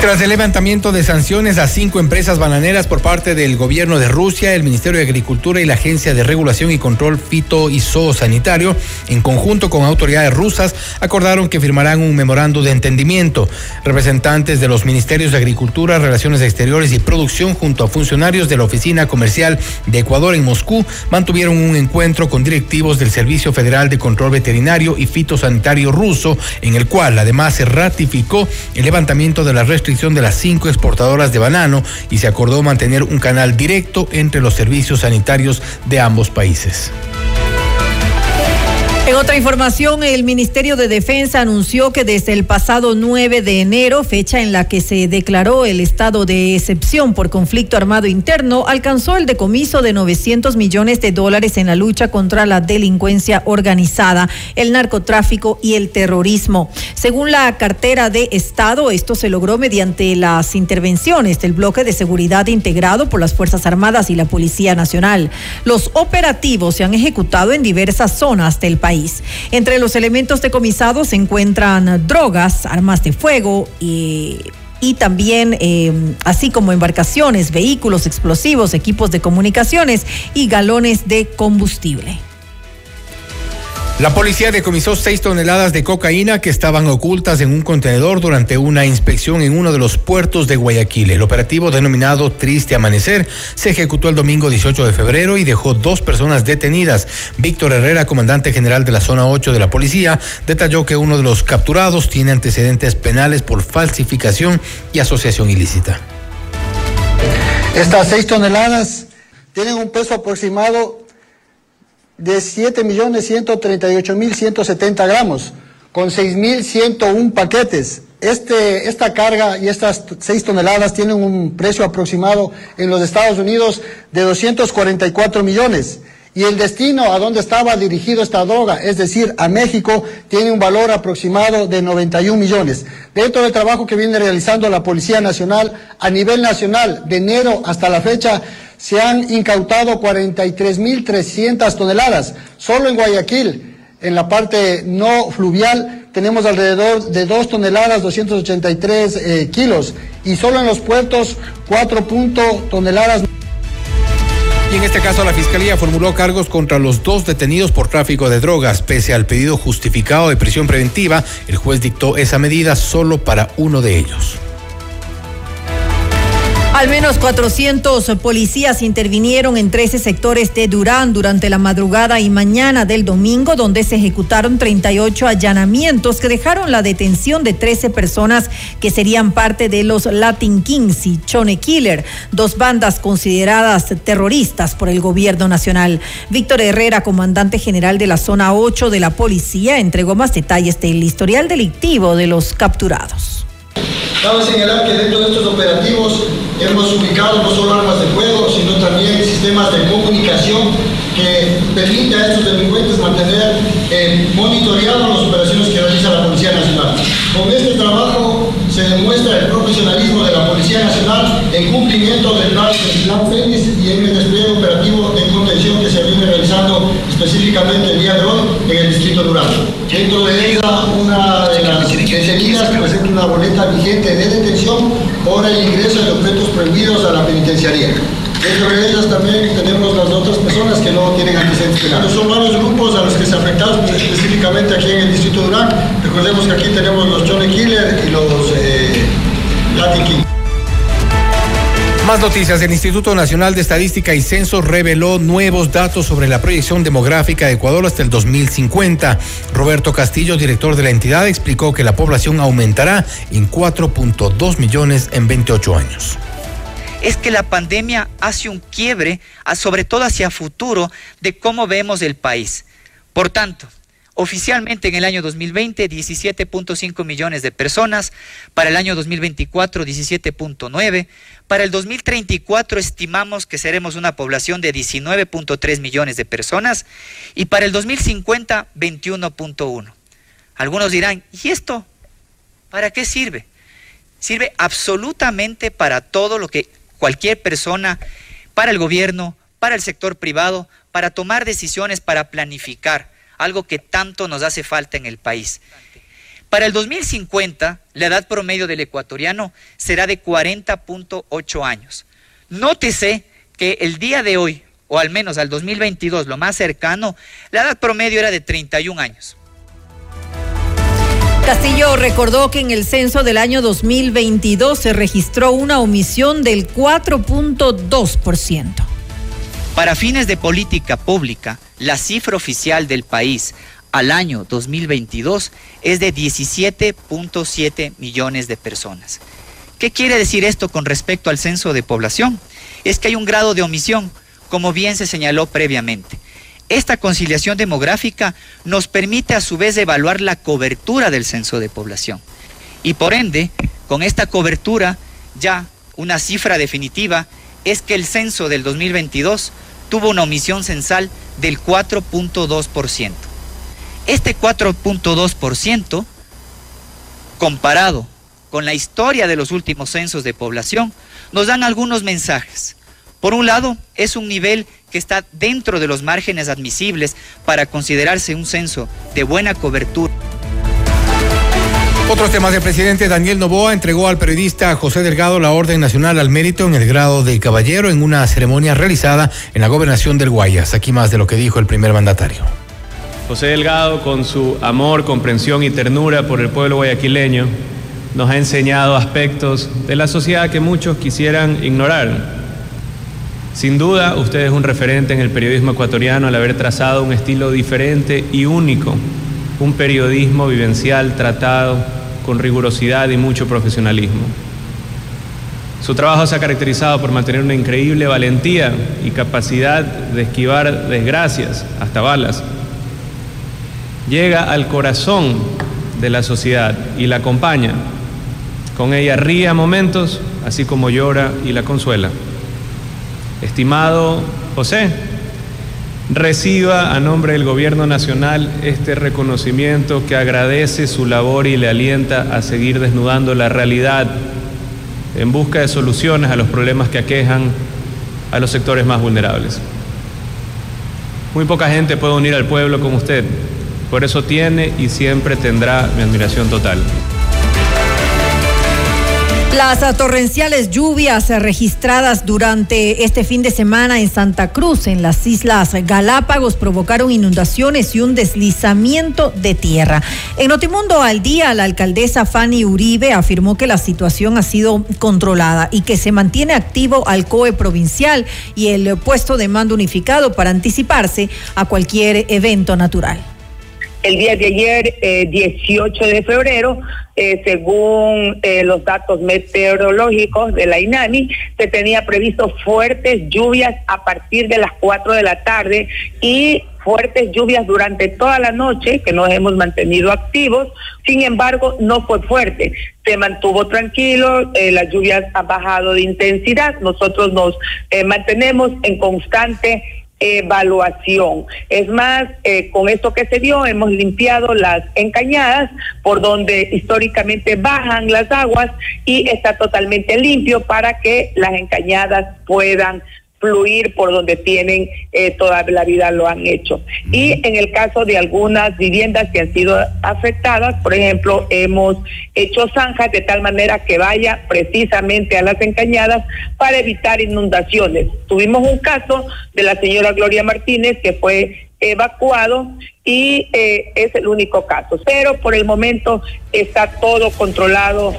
Tras el levantamiento de sanciones a cinco empresas bananeras por parte del gobierno de Rusia, el Ministerio de Agricultura y la Agencia de Regulación y Control Fito y Sanitario, en conjunto con autoridades rusas, acordaron que firmarán un memorando de entendimiento. Representantes de los Ministerios de Agricultura, Relaciones Exteriores y Producción, junto a funcionarios de la Oficina Comercial de Ecuador en Moscú, mantuvieron un encuentro con directivos del Servicio Federal de Control Veterinario y Fitosanitario ruso, en el cual además se ratificó el levantamiento de las de las cinco exportadoras de banano y se acordó mantener un canal directo entre los servicios sanitarios de ambos países. En otra información, el Ministerio de Defensa anunció que desde el pasado 9 de enero, fecha en la que se declaró el estado de excepción por conflicto armado interno, alcanzó el decomiso de 900 millones de dólares en la lucha contra la delincuencia organizada, el narcotráfico y el terrorismo. Según la cartera de Estado, esto se logró mediante las intervenciones del bloque de seguridad integrado por las Fuerzas Armadas y la Policía Nacional. Los operativos se han ejecutado en diversas zonas del país. Entre los elementos decomisados se encuentran drogas, armas de fuego y también eh, así como embarcaciones, vehículos explosivos, equipos de comunicaciones y galones de combustible. La policía decomisó seis toneladas de cocaína que estaban ocultas en un contenedor durante una inspección en uno de los puertos de Guayaquil. El operativo denominado Triste Amanecer se ejecutó el domingo 18 de febrero y dejó dos personas detenidas. Víctor Herrera, comandante general de la zona 8 de la policía, detalló que uno de los capturados tiene antecedentes penales por falsificación y asociación ilícita. Estas seis toneladas tienen un peso aproximado de 7.138.170 gramos, con 6.101 paquetes. Este, esta carga y estas 6 toneladas tienen un precio aproximado en los Estados Unidos de 244 millones. Y el destino a donde estaba dirigido esta droga, es decir, a México, tiene un valor aproximado de 91 millones. Dentro del trabajo que viene realizando la Policía Nacional, a nivel nacional, de enero hasta la fecha, se han incautado 43.300 toneladas. Solo en Guayaquil, en la parte no fluvial, tenemos alrededor de 2 toneladas 283 eh, kilos y solo en los puertos 4 toneladas. Y en este caso la Fiscalía formuló cargos contra los dos detenidos por tráfico de drogas. Pese al pedido justificado de prisión preventiva, el juez dictó esa medida solo para uno de ellos. Al menos 400 policías intervinieron en 13 sectores de Durán durante la madrugada y mañana del domingo, donde se ejecutaron 38 allanamientos que dejaron la detención de 13 personas que serían parte de los Latin Kings y Chone Killer, dos bandas consideradas terroristas por el gobierno nacional. Víctor Herrera, comandante general de la zona 8 de la policía, entregó más detalles del historial delictivo de los capturados. Cabe señalar que dentro de estos operativos hemos ubicado no solo armas de fuego, sino también sistemas de comunicación que permiten a estos delincuentes mantener eh, monitoreados las operaciones que realiza la Policía Nacional. Con este trabajo se demuestra el profesionalismo de la Policía Nacional en cumplimiento del plan, del y en el despliegue operativo de contención que se viene realizando específicamente el día de hoy en el Distrito Durango. Dentro de ella, una de las detenidas presenta una boleta vigente de detención por el ingreso de objetos prohibidos a la penitenciaría. Dentro de ellas también tenemos las otras personas que no tienen antecedentes penales. Son varios grupos a los que se afectaron específicamente aquí en el Distrito Durán. Recordemos que aquí tenemos los Johnny Killer y los eh, Latin King. Más noticias. El Instituto Nacional de Estadística y Censo reveló nuevos datos sobre la proyección demográfica de Ecuador hasta el 2050. Roberto Castillo, director de la entidad, explicó que la población aumentará en 4.2 millones en 28 años es que la pandemia hace un quiebre, sobre todo hacia futuro, de cómo vemos el país. Por tanto, Oficialmente en el año 2020 17.5 millones de personas, para el año 2024 17.9, para el 2034 estimamos que seremos una población de 19.3 millones de personas y para el 2050 21.1. Algunos dirán, ¿y esto para qué sirve? Sirve absolutamente para todo lo que cualquier persona, para el gobierno, para el sector privado, para tomar decisiones, para planificar algo que tanto nos hace falta en el país. Para el 2050, la edad promedio del ecuatoriano será de 40.8 años. Nótese que el día de hoy, o al menos al 2022, lo más cercano, la edad promedio era de 31 años. Castillo recordó que en el censo del año 2022 se registró una omisión del 4.2%. Para fines de política pública, la cifra oficial del país al año 2022 es de 17.7 millones de personas. ¿Qué quiere decir esto con respecto al censo de población? Es que hay un grado de omisión, como bien se señaló previamente. Esta conciliación demográfica nos permite a su vez evaluar la cobertura del censo de población. Y por ende, con esta cobertura, ya una cifra definitiva es que el censo del 2022 tuvo una omisión censal del 4.2%. Este 4.2%, comparado con la historia de los últimos censos de población, nos dan algunos mensajes. Por un lado, es un nivel que está dentro de los márgenes admisibles para considerarse un censo de buena cobertura. Otros temas. El presidente Daniel Novoa entregó al periodista José Delgado la Orden Nacional al Mérito en el grado de caballero en una ceremonia realizada en la gobernación del Guayas. Aquí más de lo que dijo el primer mandatario. José Delgado, con su amor, comprensión y ternura por el pueblo guayaquileño, nos ha enseñado aspectos de la sociedad que muchos quisieran ignorar. Sin duda, usted es un referente en el periodismo ecuatoriano al haber trazado un estilo diferente y único, un periodismo vivencial tratado con rigurosidad y mucho profesionalismo. Su trabajo se ha caracterizado por mantener una increíble valentía y capacidad de esquivar desgracias, hasta balas. Llega al corazón de la sociedad y la acompaña. Con ella ríe a momentos, así como llora y la consuela. Estimado José, reciba a nombre del Gobierno Nacional este reconocimiento que agradece su labor y le alienta a seguir desnudando la realidad en busca de soluciones a los problemas que aquejan a los sectores más vulnerables. Muy poca gente puede unir al pueblo como usted, por eso tiene y siempre tendrá mi admiración total. Las torrenciales lluvias registradas durante este fin de semana en Santa Cruz, en las Islas Galápagos, provocaron inundaciones y un deslizamiento de tierra. En Notimundo al día, la alcaldesa Fanny Uribe afirmó que la situación ha sido controlada y que se mantiene activo al COE provincial y el puesto de mando unificado para anticiparse a cualquier evento natural. El día de ayer, 18 eh, de febrero, eh, según eh, los datos meteorológicos de la INAMI, se tenía previsto fuertes lluvias a partir de las 4 de la tarde y fuertes lluvias durante toda la noche, que nos hemos mantenido activos, sin embargo, no fue fuerte, se mantuvo tranquilo, las lluvias han bajado de intensidad, nosotros nos mantenemos en constante evaluación. Es más, eh, con esto que se dio, hemos limpiado las encañadas por donde históricamente bajan las aguas y está totalmente limpio para que las encañadas puedan fluir por donde tienen eh, toda la vida lo han hecho. Y en el caso de algunas viviendas que han sido afectadas, por ejemplo, hemos hecho zanjas de tal manera que vaya precisamente a las encañadas para evitar inundaciones. Tuvimos un caso de la señora Gloria Martínez que fue evacuado y eh, es el único caso. Pero por el momento está todo controlado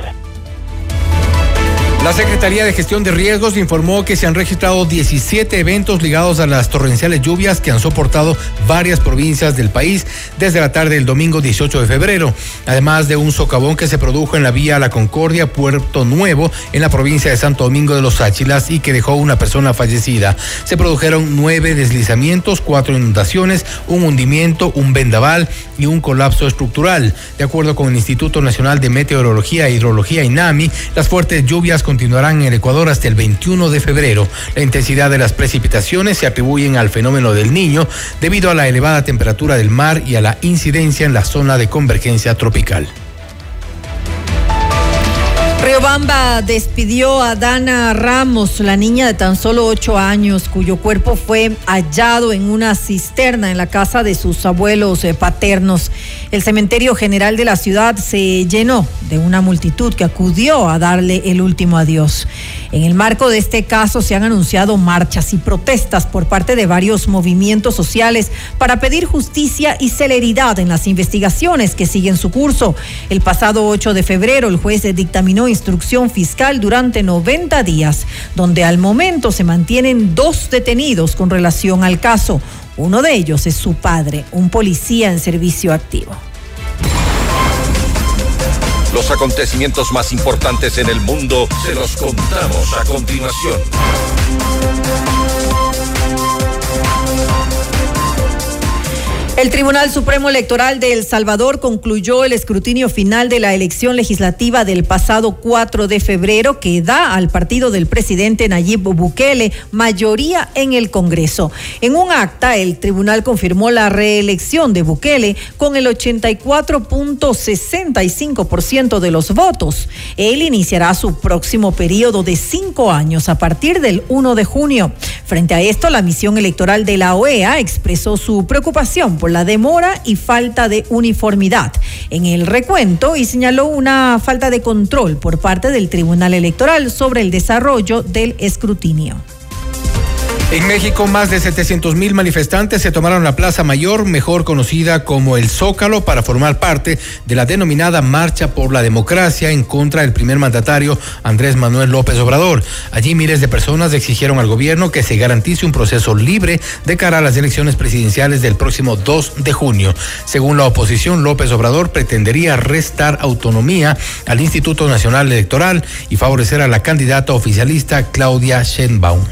La Secretaría de Gestión de Riesgos informó que se han registrado 17 eventos ligados a las torrenciales lluvias que han soportado varias provincias del país desde la tarde del domingo 18 de febrero, además de un socavón que se produjo en la vía La Concordia, Puerto Nuevo, en la provincia de Santo Domingo de los Áchilas y que dejó una persona fallecida. Se produjeron nueve deslizamientos, cuatro inundaciones, un hundimiento, un vendaval y un colapso estructural. De acuerdo con el Instituto Nacional de Meteorología e Hidrología INAMI, las fuertes lluvias continuarán en el Ecuador hasta el 21 de febrero. La intensidad de las precipitaciones se atribuyen al fenómeno del niño debido a la elevada temperatura del mar y a la incidencia en la zona de convergencia tropical. Riobamba despidió a Dana Ramos, la niña de tan solo ocho años, cuyo cuerpo fue hallado en una cisterna en la casa de sus abuelos eh, paternos. El cementerio general de la ciudad se llenó de una multitud que acudió a darle el último adiós. En el marco de este caso se han anunciado marchas y protestas por parte de varios movimientos sociales para pedir justicia y celeridad en las investigaciones que siguen su curso. El pasado 8 de febrero el juez dictaminó instrucción fiscal durante 90 días, donde al momento se mantienen dos detenidos con relación al caso. Uno de ellos es su padre, un policía en servicio activo. Los acontecimientos más importantes en el mundo se los contamos a continuación. El Tribunal Supremo Electoral de El Salvador concluyó el escrutinio final de la elección legislativa del pasado 4 de febrero que da al partido del presidente Nayib Bukele mayoría en el Congreso. En un acta, el tribunal confirmó la reelección de Bukele con el 84.65% de los votos. Él iniciará su próximo periodo de cinco años a partir del 1 de junio. Frente a esto, la misión electoral de la OEA expresó su preocupación por la demora y falta de uniformidad en el recuento y señaló una falta de control por parte del Tribunal Electoral sobre el desarrollo del escrutinio. En México, más de 700 mil manifestantes se tomaron la Plaza Mayor, mejor conocida como el Zócalo, para formar parte de la denominada Marcha por la Democracia en contra del primer mandatario Andrés Manuel López Obrador. Allí miles de personas exigieron al gobierno que se garantice un proceso libre de cara a las elecciones presidenciales del próximo 2 de junio. Según la oposición, López Obrador pretendería restar autonomía al Instituto Nacional Electoral y favorecer a la candidata oficialista Claudia Sheinbaum.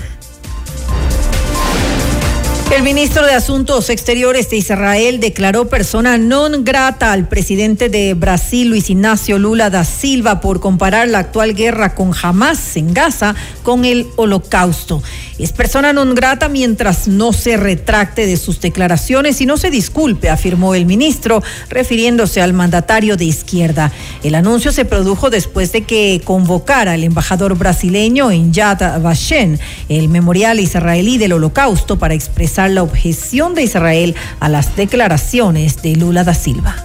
El ministro de Asuntos Exteriores de Israel declaró persona non grata al presidente de Brasil, Luis Ignacio Lula da Silva, por comparar la actual guerra con Hamas en Gaza con el holocausto. Es persona non grata mientras no se retracte de sus declaraciones y no se disculpe, afirmó el ministro, refiriéndose al mandatario de izquierda. El anuncio se produjo después de que convocara al embajador brasileño en Yad Vashem, el memorial israelí del holocausto, para expresar la objeción de Israel a las declaraciones de Lula da Silva.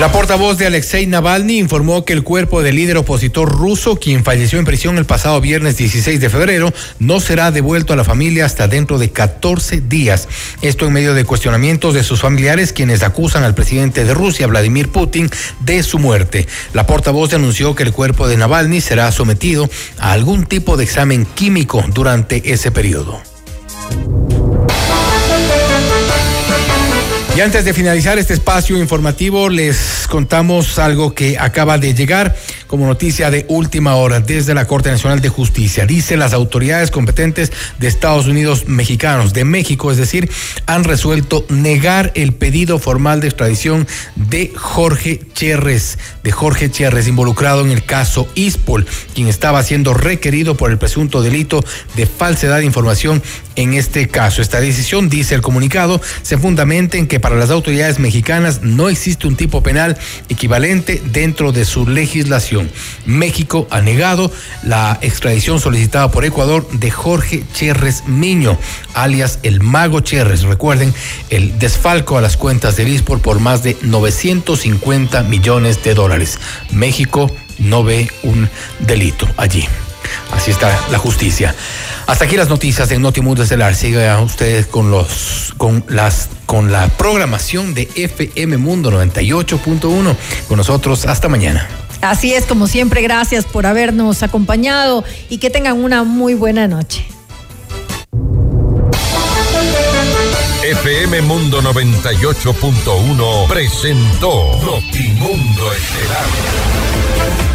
La portavoz de Alexei Navalny informó que el cuerpo del líder opositor ruso, quien falleció en prisión el pasado viernes 16 de febrero, no será devuelto a la familia hasta dentro de 14 días. Esto en medio de cuestionamientos de sus familiares, quienes acusan al presidente de Rusia, Vladimir Putin, de su muerte. La portavoz anunció que el cuerpo de Navalny será sometido a algún tipo de examen químico durante ese periodo. Y antes de finalizar este espacio informativo, les contamos algo que acaba de llegar como noticia de última hora desde la Corte Nacional de Justicia. Dice las autoridades competentes de Estados Unidos mexicanos, de México, es decir, han resuelto negar el pedido formal de extradición de Jorge Cherres, de Jorge Cherres, involucrado en el caso ISPOL, quien estaba siendo requerido por el presunto delito de falsedad de información en este caso. Esta decisión, dice el comunicado, se fundamenta en que para las autoridades mexicanas no existe un tipo penal equivalente dentro de su legislación. México ha negado la extradición solicitada por Ecuador de Jorge Cherres Miño, alias el Mago Cherres. Recuerden el desfalco a las cuentas de Lispor por más de 950 millones de dólares. México no ve un delito allí. Así está la justicia. Hasta aquí las noticias en Notimundo Estelar. Siga ustedes con los con las con la programación de FM Mundo 98.1. Con nosotros hasta mañana. Así es, como siempre, gracias por habernos acompañado y que tengan una muy buena noche. FM Mundo 98.1 presentó Notimundo Estelar.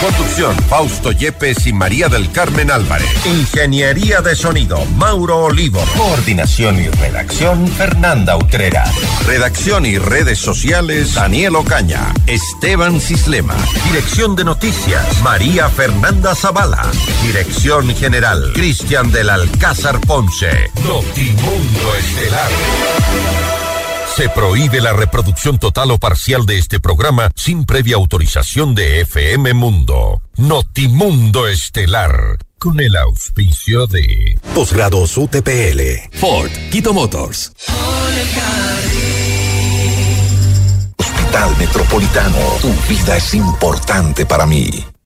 Conducción, Fausto Yepes y María del Carmen Álvarez. Ingeniería de sonido, Mauro Olivo. Coordinación y redacción, Fernanda Utrera. Redacción y redes sociales, Daniel Ocaña. Esteban Cislema. Dirección de noticias, María Fernanda Zavala. Dirección general, Cristian del Alcázar Ponce. Notimundo Estelar. Se prohíbe la reproducción total o parcial de este programa sin previa autorización de FM Mundo. Notimundo Estelar. Con el auspicio de Posgrados UTPL. Ford, Quito Motors. Hospital Metropolitano. Tu vida es importante para mí.